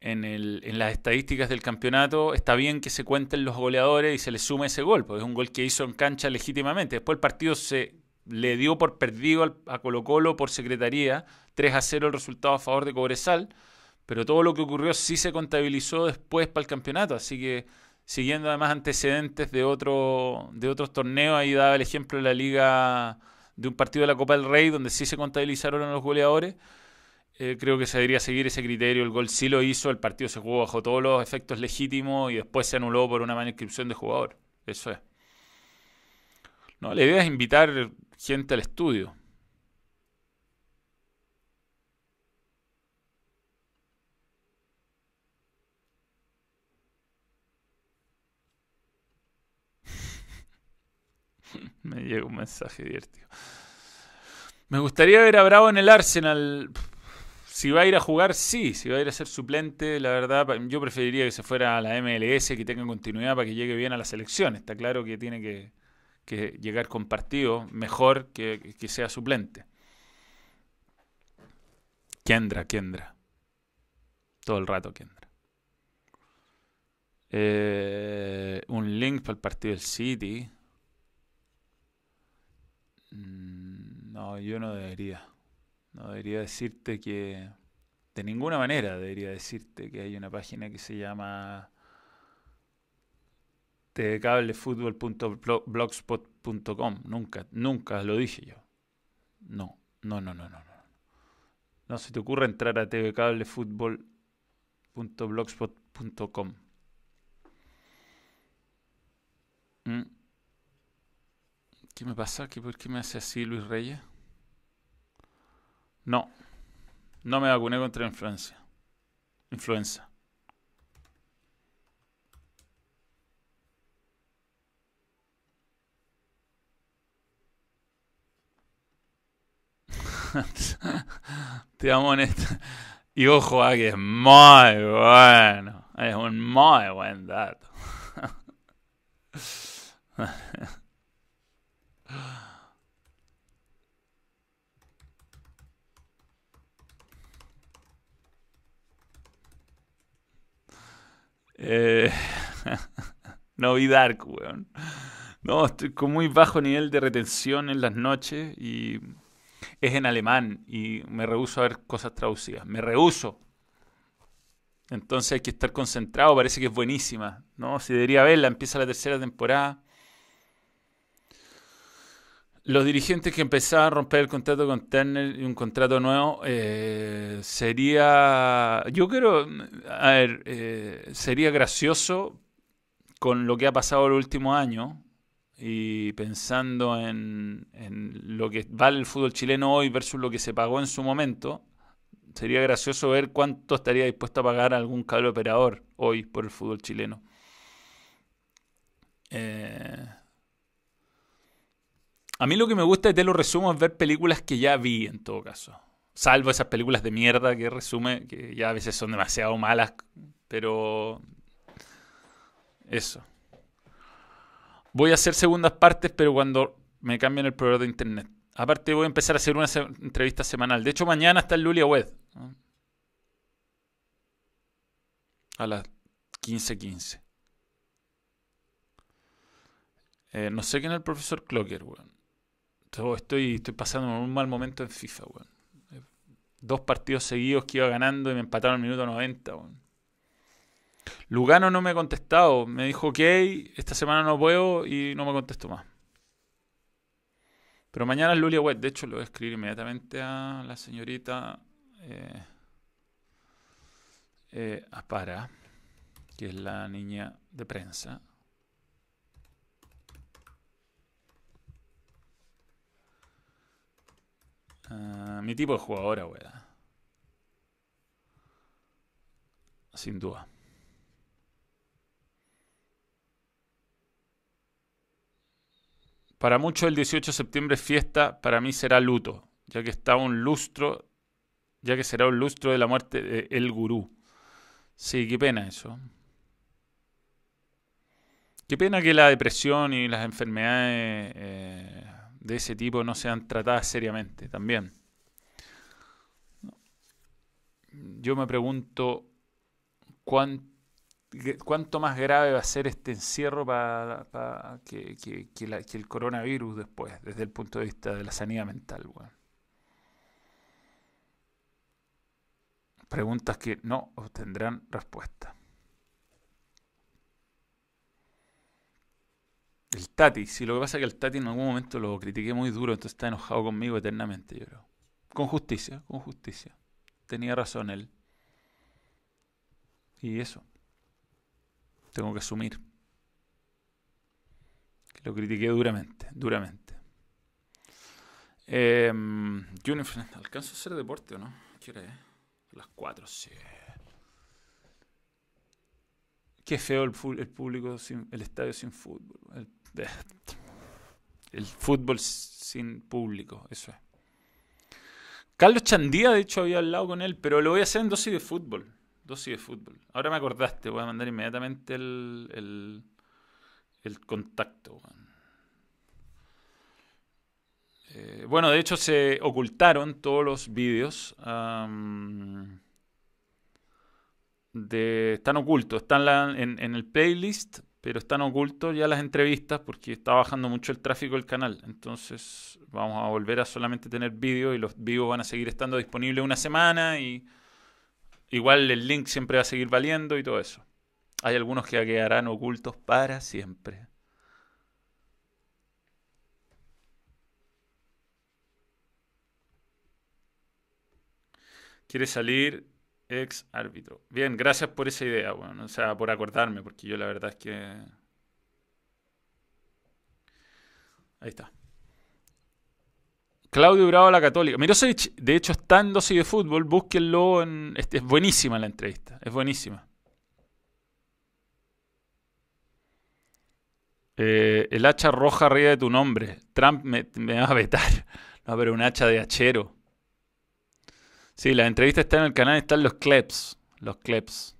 en, el, en, las estadísticas del campeonato, está bien que se cuenten los goleadores y se le sume ese gol, porque es un gol que hizo en cancha legítimamente. Después el partido se le dio por perdido a Colo Colo por secretaría, 3 a 0 el resultado a favor de Cobresal, pero todo lo que ocurrió sí se contabilizó después para el campeonato, así que siguiendo además antecedentes de, otro, de otros torneos, ahí daba el ejemplo de la liga de un partido de la Copa del Rey donde sí se contabilizaron los goleadores eh, creo que se debería seguir ese criterio. El gol sí lo hizo, el partido se jugó bajo todos los efectos legítimos y después se anuló por una mala de jugador. Eso es. No, la idea es invitar gente al estudio. Me llega un mensaje divertido. Me gustaría ver a Bravo en el Arsenal. Si va a ir a jugar, sí. Si va a ir a ser suplente, la verdad, yo preferiría que se fuera a la MLS, que tenga continuidad para que llegue bien a la selección. Está claro que tiene que, llegar con partido mejor que, sea suplente. Kendra, Kendra. Todo el rato Kendra. Eh, un link para el partido del City. Mm, no, yo no debería. No debería decirte que... De ninguna manera debería decirte que hay una página que se llama tvcablefutbol.blogspot.com. Nunca, nunca lo dije yo. No, no, no, no, no. No, no se te ocurre entrar a tvcablefutbol.blogspot.com. ¿Mm? ¿Qué me pasa? ¿Por qué me hace así Luis Reyes? No. No me vacuné contra la influencia. Influenza. Te amo en esto. Y ojo a que es muy bueno. Es un muy buen dato. Eh, no vi Dark, weón. No, estoy con muy bajo nivel de retención en las noches y es en alemán y me rehuso a ver cosas traducidas. Me rehuso. Entonces hay que estar concentrado, parece que es buenísima, ¿no? Si debería verla, empieza la tercera temporada. Los dirigentes que empezaban a romper el contrato con Turner y un contrato nuevo eh, sería, yo creo, a ver, eh, sería gracioso con lo que ha pasado el último año y pensando en, en lo que vale el fútbol chileno hoy versus lo que se pagó en su momento, sería gracioso ver cuánto estaría dispuesto a pagar algún cable operador hoy por el fútbol chileno. Eh, a mí lo que me gusta de Te lo resumo es ver películas que ya vi en todo caso. Salvo esas películas de mierda que resume, que ya a veces son demasiado malas, pero eso. Voy a hacer segundas partes, pero cuando me cambien el proveedor de internet. Aparte voy a empezar a hacer una entrevista semanal. De hecho, mañana está el Lulia Web. A las 15.15. Eh, no sé quién es el profesor Clocker, weón. Estoy, estoy pasando un mal momento en FIFA, weón. Dos partidos seguidos que iba ganando y me empataron al minuto 90, weón. Lugano no me ha contestado. Me dijo, ok, esta semana no puedo y no me contestó más. Pero mañana es Lulia Web. De hecho, lo voy a escribir inmediatamente a la señorita eh, eh, Apara, que es la niña de prensa. Ah, mi tipo de jugadora, weá. Sin duda. Para muchos el 18 de septiembre es fiesta, para mí será luto, ya que está un lustro, ya que será un lustro de la muerte de El Gurú. Sí, qué pena eso. Qué pena que la depresión y las enfermedades eh, de ese tipo no sean tratadas seriamente también. Yo me pregunto cuánto ¿Cuánto más grave va a ser este encierro para, que, el coronavirus después, desde el punto de vista de la sanidad mental? Preguntas que no obtendrán respuesta. El Tati, si lo que pasa es que el Tati en algún momento lo critiqué muy duro, entonces está enojado conmigo eternamente, yo creo. Con justicia, con justicia. Tenía razón él. Y eso tengo que asumir. Que lo critiqué duramente, duramente. Eh, ¿alcanzo a hacer deporte o no? ¿Qué? Las 4, sí. Qué feo el, el público, sin, el estadio sin fútbol. El, el fútbol sin público, eso es. Carlos Chandía, de hecho, había hablado con él, pero lo voy a hacer en dosis de fútbol. Dosis de fútbol. Ahora me acordaste, voy a mandar inmediatamente el, el, contacto. Eh, bueno, de hecho se ocultaron todos los vídeos. De, están ocultos, están en, el playlist, pero están ocultos ya las entrevistas porque está bajando mucho el tráfico del canal. Entonces vamos a volver a solamente tener vídeos y los vivos van a seguir estando disponibles una semana y Igual el link siempre va a seguir valiendo y todo eso. Hay algunos que quedarán ocultos para siempre. Quiere salir ex árbitro. Bien, gracias por esa idea, bueno, o sea, por acordarme, porque yo la verdad es que... Ahí está. Claudio Bravo la Católica. Mirosevic, de hecho, está en dosis de fútbol. Búsquenlo. En, es buenísima la entrevista. Es buenísima. Eh, el hacha roja arriba de tu nombre. Trump me, va a vetar. No, pero un hacha de hachero. Sí, la entrevista está en el canal. Están los clips. Los clips.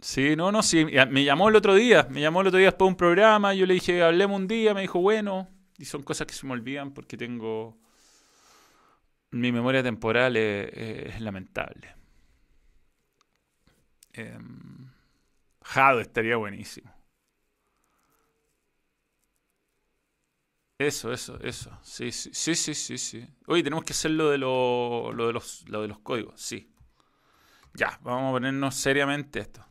Sí, no, no, sí. Me llamó el otro día. Me llamó el otro día después de un programa. Yo le dije, hablemos un día. Me dijo, bueno. Y son cosas que se me olvidan porque tengo... Mi memoria temporal es, lamentable. Em, Jado estaría buenísimo. Eso, eso, eso. Sí, sí, sí, sí, sí, sí. Oye, tenemos que hacer lo de, lo, de, los, lo de los códigos, sí. Ya, vamos a ponernos seriamente esto.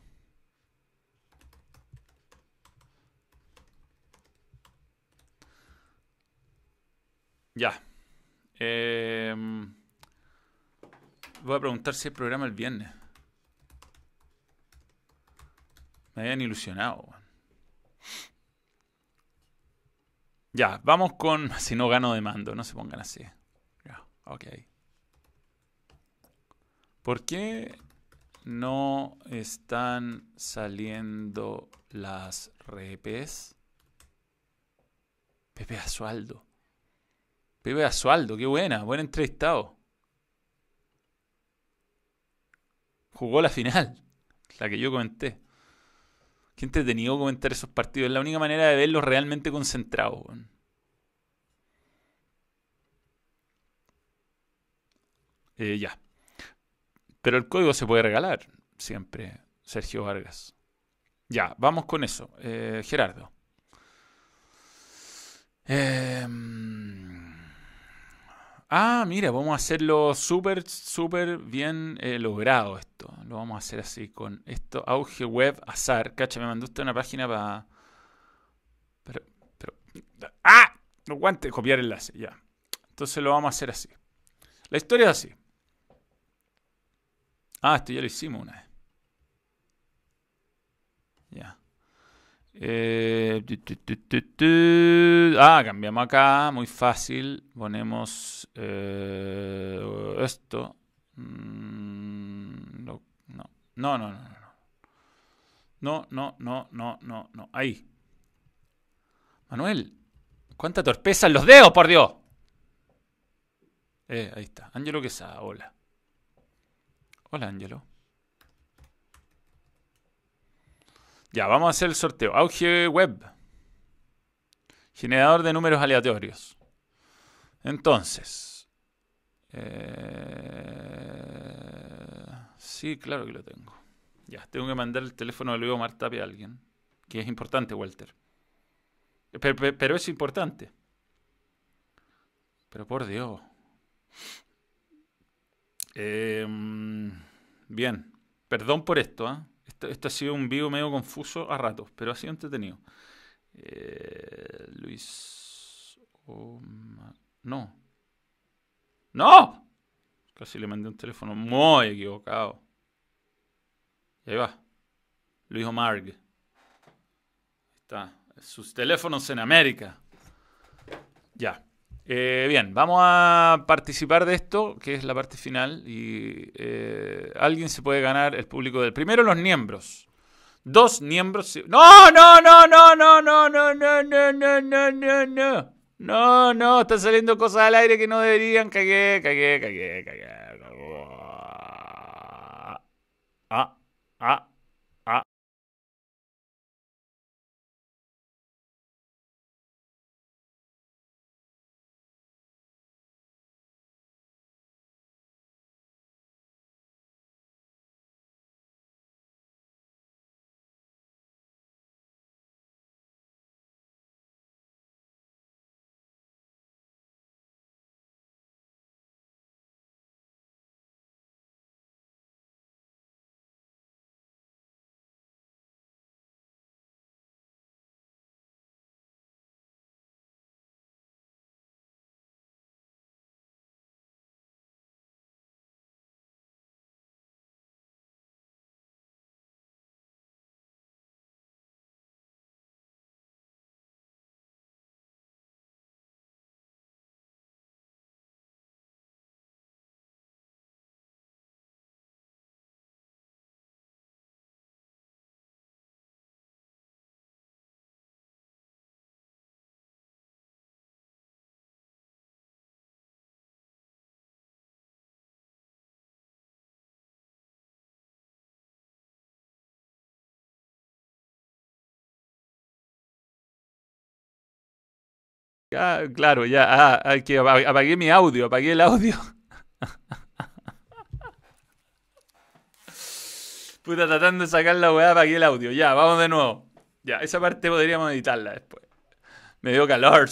Ya. Em, voy a preguntar si hay programa el viernes. Me habían ilusionado. Ya, vamos con. Si no gano de mando, no se pongan así. Ya, ok. ¿Por qué no están saliendo las repes? Pepe Asualdo. Pepe Asualdo, qué buena, buen entrevistado. Jugó la final, la que yo comenté. Qué entretenido comentar esos partidos. Es la única manera de verlos realmente concentrados. Eh, ya. Pero el código se puede regalar siempre, Sergio Vargas. Ya, vamos con eso. Eh, Gerardo. Em, ah, mira, vamos a hacerlo súper, súper bien eh, logrado esto. Lo vamos a hacer así con esto. Auge web azar. Cacha, me mandó usted una página para... Pero, pero... ¡Ah! No guante copiar enlace, ya. Entonces lo vamos a hacer así. La historia es así. Ah, esto ya lo hicimos una vez. Ya. Eh, ah, cambiamos acá, muy fácil. Ponemos eh, esto. Mm, no, no, no, no, no. No, no, no, no, no, no. Ahí. Manuel, cuánta torpeza en los dedos, por Dios. Eh, ahí está. Ángelo Quesada, hola. Hola, Ángelo. Ya, vamos a hacer el sorteo. Auge Web. Generador de números aleatorios. Entonces. Eh, sí, claro que lo tengo. Ya, tengo que mandar el teléfono de Luis Omar a alguien. Que es importante, Walter. Pero, es importante. Pero por Dios. Em, bien. Perdón por esto, ¿ah? Esto, ha sido un vivo medio confuso a ratos, pero ha sido entretenido. Eh, Luis. no. ¡No! Casi le mandé un teléfono muy equivocado. Y ahí va. Luis Omarg. Está. Sus teléfonos en América. Ya. Eh, bien, vamos a participar de esto, que es la parte final, y eh, alguien se puede ganar el público del primero, los miembros. Dos miembros. No, no, no, no, no, no, no, no, no, no, no, no, no. No, no, están saliendo cosas al aire que no deberían. Cagué, cagué, cagué, cagué. Ah, ah. Ah, claro, ya. Ah, que apagué mi audio, apagué el audio. Puta, tratando de sacar la weá aquí el audio. Ya, vamos de nuevo. Ya, esa parte podríamos editarla después. Me dio calor.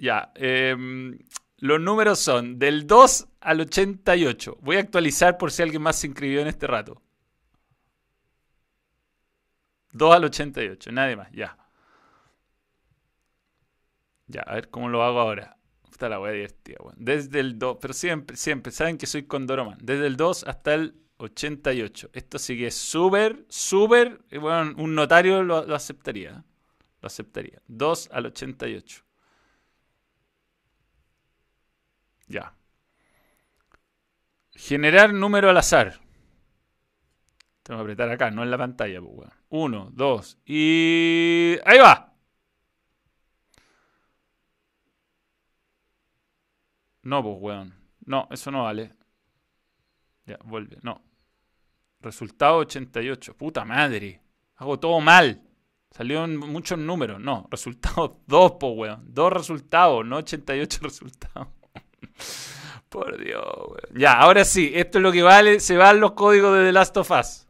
Ya. Em, los números son del 2 al 88. Voy a actualizar por si alguien más se inscribió en este rato. 2 al 88, nadie más, ya. Ya, a ver cómo lo hago ahora. Está la wea divertida, Desde el 2, pero siempre, siempre, saben que soy Condoroman. Desde el 2 hasta el 88. Esto sí que es súper, súper. Bueno, un notario lo, aceptaría. Lo aceptaría. 2 al 88. Ya. Generar número al azar. Tengo que apretar acá, no en la pantalla, pues, Uno, dos y... ¡Ahí va! No, pues, weón. No, eso no vale. Ya, vuelve. No. Resultado 88. Puta madre. Hago todo mal. Salieron muchos números. No, resultado 2, po, weón. Dos resultados, no 88 resultados. Por Dios, weón. Ya, ahora sí. Esto es lo que vale. Se van los códigos de The Last of Us.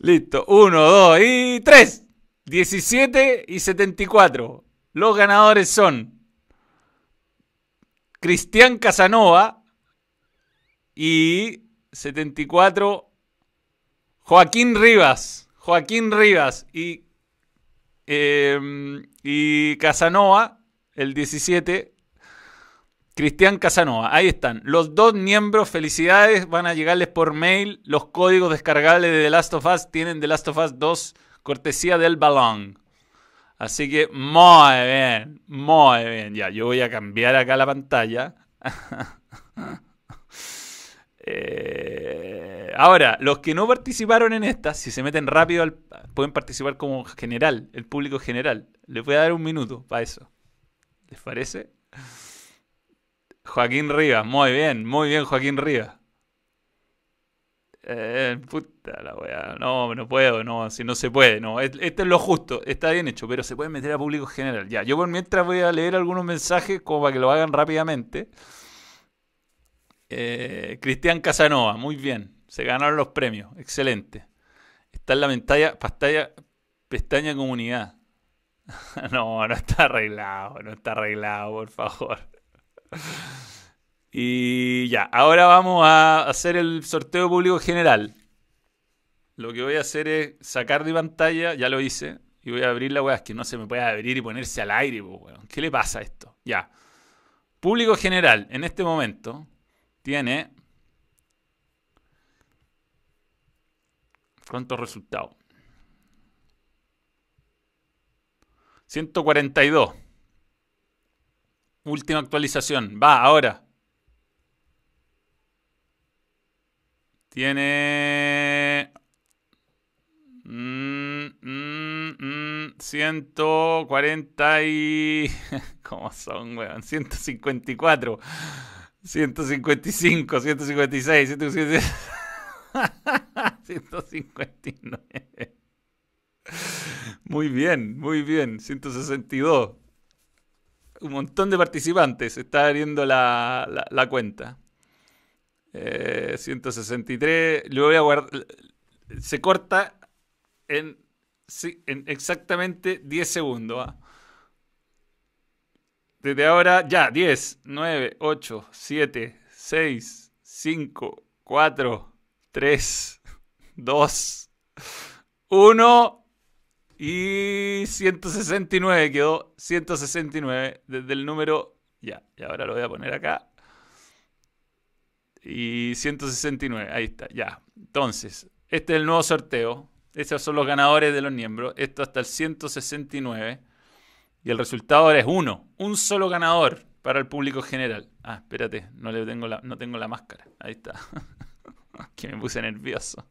Listo. 1, 2 y 3. 17 y 74. Los ganadores son Cristian Casanova y 74 Joaquín Rivas. Joaquín Rivas y, em, y Casanova, el 17. Cristian Casanova, ahí están. Los dos miembros, felicidades, van a llegarles por mail. Los códigos descargables de The Last of Us tienen The Last of Us 2, cortesía del balón. Así que muy bien, muy bien. Ya, yo voy a cambiar acá la pantalla. Eh, ahora, los que no participaron en esta, si se meten rápido, pueden participar como general, el público general. Les voy a dar un minuto para eso. ¿Les parece? Joaquín Rivas, muy bien, muy bien, Joaquín Rivas. Eh, puta la weá. No, no puedo, no, si no se puede, no. Este es lo justo, está bien hecho, pero se puede meter a público general. Ya, yo por mientras voy a leer algunos mensajes como para que lo hagan rápidamente. Eh, Cristian Casanova, muy bien. Se ganaron los premios, excelente. Está en la pantalla, pantalla pestaña comunidad. no, no está arreglado, no está arreglado, por favor. Y ya, ahora vamos a hacer el sorteo público general. Lo que voy a hacer es sacar de pantalla, ya lo hice, y voy a abrir la weá, es que no se me puede abrir y ponerse al aire, ¿Qué le pasa a esto? Ya. Público general, en este momento, tiene... ¿Cuántos resultados? 142. Última actualización. Va, ahora. Tiene... 140 mm, mm, mm, y... ¿Cómo son, weón? 154. 155, 156, 157... 159. Muy bien, muy bien. 162. Un montón de participantes. Está abriendo la, la cuenta. 163. Eh, le voy a guardar. Se corta en, en exactamente 10 segundos. Desde ahora, ya, 10, 9, 8, 7, 6, 5, 4, 3, 2, 1 y 169 quedó 169 desde el número ya y ahora lo voy a poner acá y 169, ahí está, ya. Entonces, este es el nuevo sorteo. Esos son los ganadores de los miembros. Esto hasta el 169. Y el resultado ahora es uno. Un solo ganador para el público general. Ah, espérate, no, le tengo, la, no tengo la máscara. Ahí está. que me puse nervioso.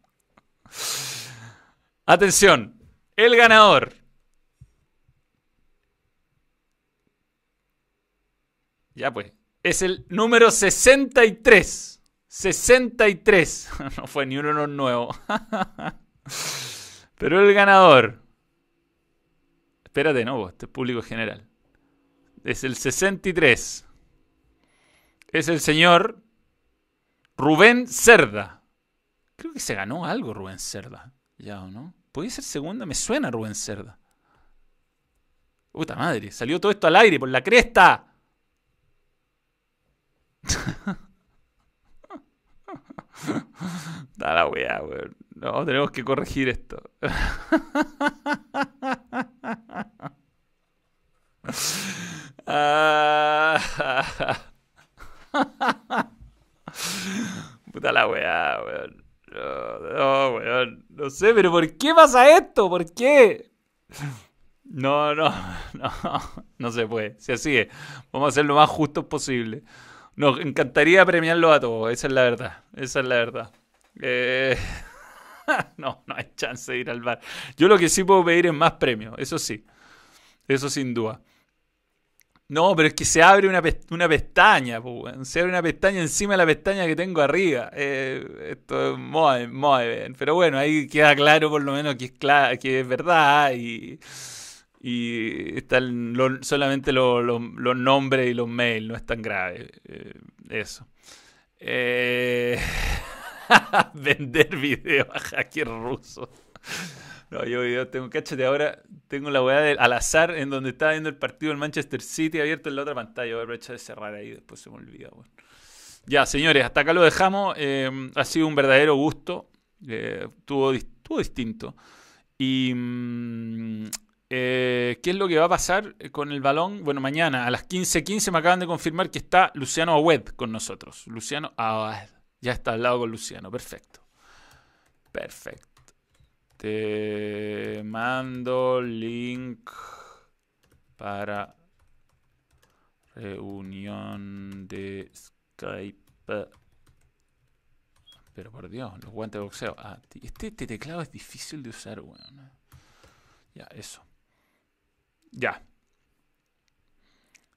Atención, el ganador. Ya pues, es el número 63. 63. No fue ni uno nuevo. Pero el ganador. Espérate, no, este es público general. Es el 63. es el señor Rubén Cerda. Creo que se ganó algo Rubén Cerda. ¿Ya o no? ¿Puede ser segunda? Me suena Rubén Cerda. Puta madre, salió todo esto al aire por la cresta. da la weá, weón. No, tenemos que corregir esto. Puta la weá, weón. No, weón. No sé, pero ¿por qué pasa esto? ¿Por qué? No, no, no, no se puede. Si así es, vamos a hacer lo más justo posible. Nos encantaría premiarlo a todos, esa es la verdad. Esa es la verdad. Eh, no, no hay chance de ir al bar. Yo lo que sí puedo pedir es más premios, eso sí. Eso sin duda. No, pero es que se abre una, una pestaña, se abre una pestaña encima de la pestaña que tengo arriba. Eh, esto es muy, muy bien. Pero bueno, ahí queda claro por lo menos que es, que es verdad y, y están solamente los nombres y los mails, no es tan grave. Eh, eso. Eh, vender videos a hacker ruso. No, yo, tengo, cáchate, ahora tengo la weá al azar en donde estaba viendo el partido del Manchester City abierto en la otra pantalla. Voy a aprovechar de cerrar ahí, después se me olvida. Ya, señores, hasta acá lo dejamos. Eh, ha sido un verdadero gusto. Eh, estuvo, distinto. Y. Eh, ¿Qué es lo que va a pasar con el balón? Bueno, mañana a las 15.15 me acaban de confirmar que está Luciano Awed con nosotros. Luciano Awed. Ya está al lado con Luciano. Perfecto. Perfecto. Te mando link para reunión de Skype. Pero por Dios, los guantes de boxeo. Ah, este, este, teclado es difícil de usar, weón. Ya, eso. Ya.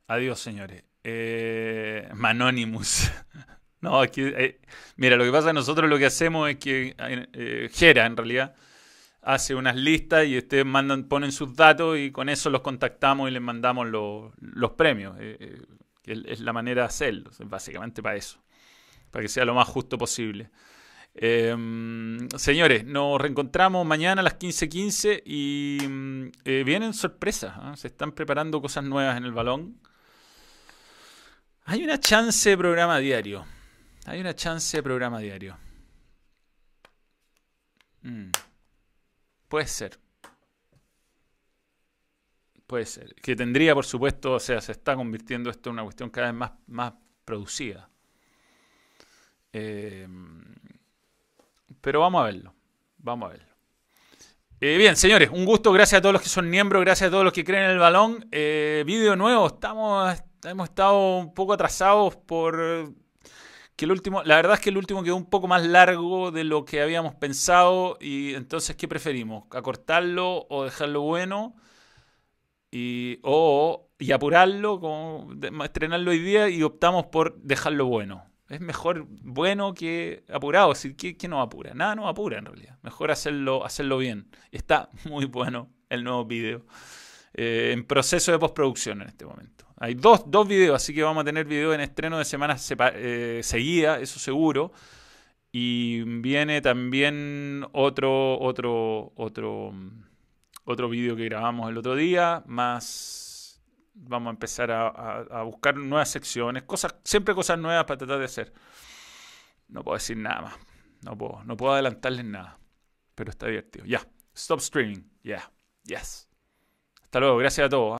Adiós, señores. Eh, Manonimus. no, aquí, eh, mira, lo que pasa nosotros lo que hacemos es que eh, Gera, en realidad, hace unas listas y ustedes mandan, ponen sus datos y con eso los contactamos y les mandamos los premios. Eh, eh, es la manera de hacerlo, básicamente para eso, para que sea lo más justo posible. Em, señores, nos reencontramos mañana a las 15:15 y mm, eh, vienen sorpresas. ¿ah? Se están preparando cosas nuevas en el balón. Hay una chance de programa diario. Hay una chance de programa diario. Mm. Puede ser. Puede ser. Que tendría, por supuesto, o sea, se está convirtiendo esto en una cuestión cada vez más, más producida. Eh, pero vamos a verlo. Vamos a verlo. Eh, bien, señores, un gusto. Gracias a todos los que son miembros, gracias a todos los que creen en el balón. Eh, vídeo nuevo. Estamos, hemos estado un poco atrasados por que el último, la verdad es que el último quedó un poco más largo de lo que habíamos pensado y entonces ¿qué preferimos? ¿Acortarlo o dejarlo bueno? Y, o, y apurarlo, como estrenarlo hoy día y optamos por dejarlo bueno. Es mejor bueno que apurado. ¿Qué, qué nos apura? Nada nos apura en realidad. Mejor hacerlo, hacerlo bien. Está muy bueno el nuevo video. Eh, en proceso de postproducción en este momento. Hay dos, dos videos, así que vamos a tener video en estreno de semana eh, seguida, eso seguro. Y viene también otro, otro, otro, otro video que grabamos el otro día, más vamos a empezar a, buscar nuevas secciones, cosas, siempre cosas nuevas para tratar de hacer. No puedo decir nada más, no puedo, no puedo adelantarles nada, pero está divertido. Ya, stop streaming, ya, yes. Hasta luego, gracias a todos.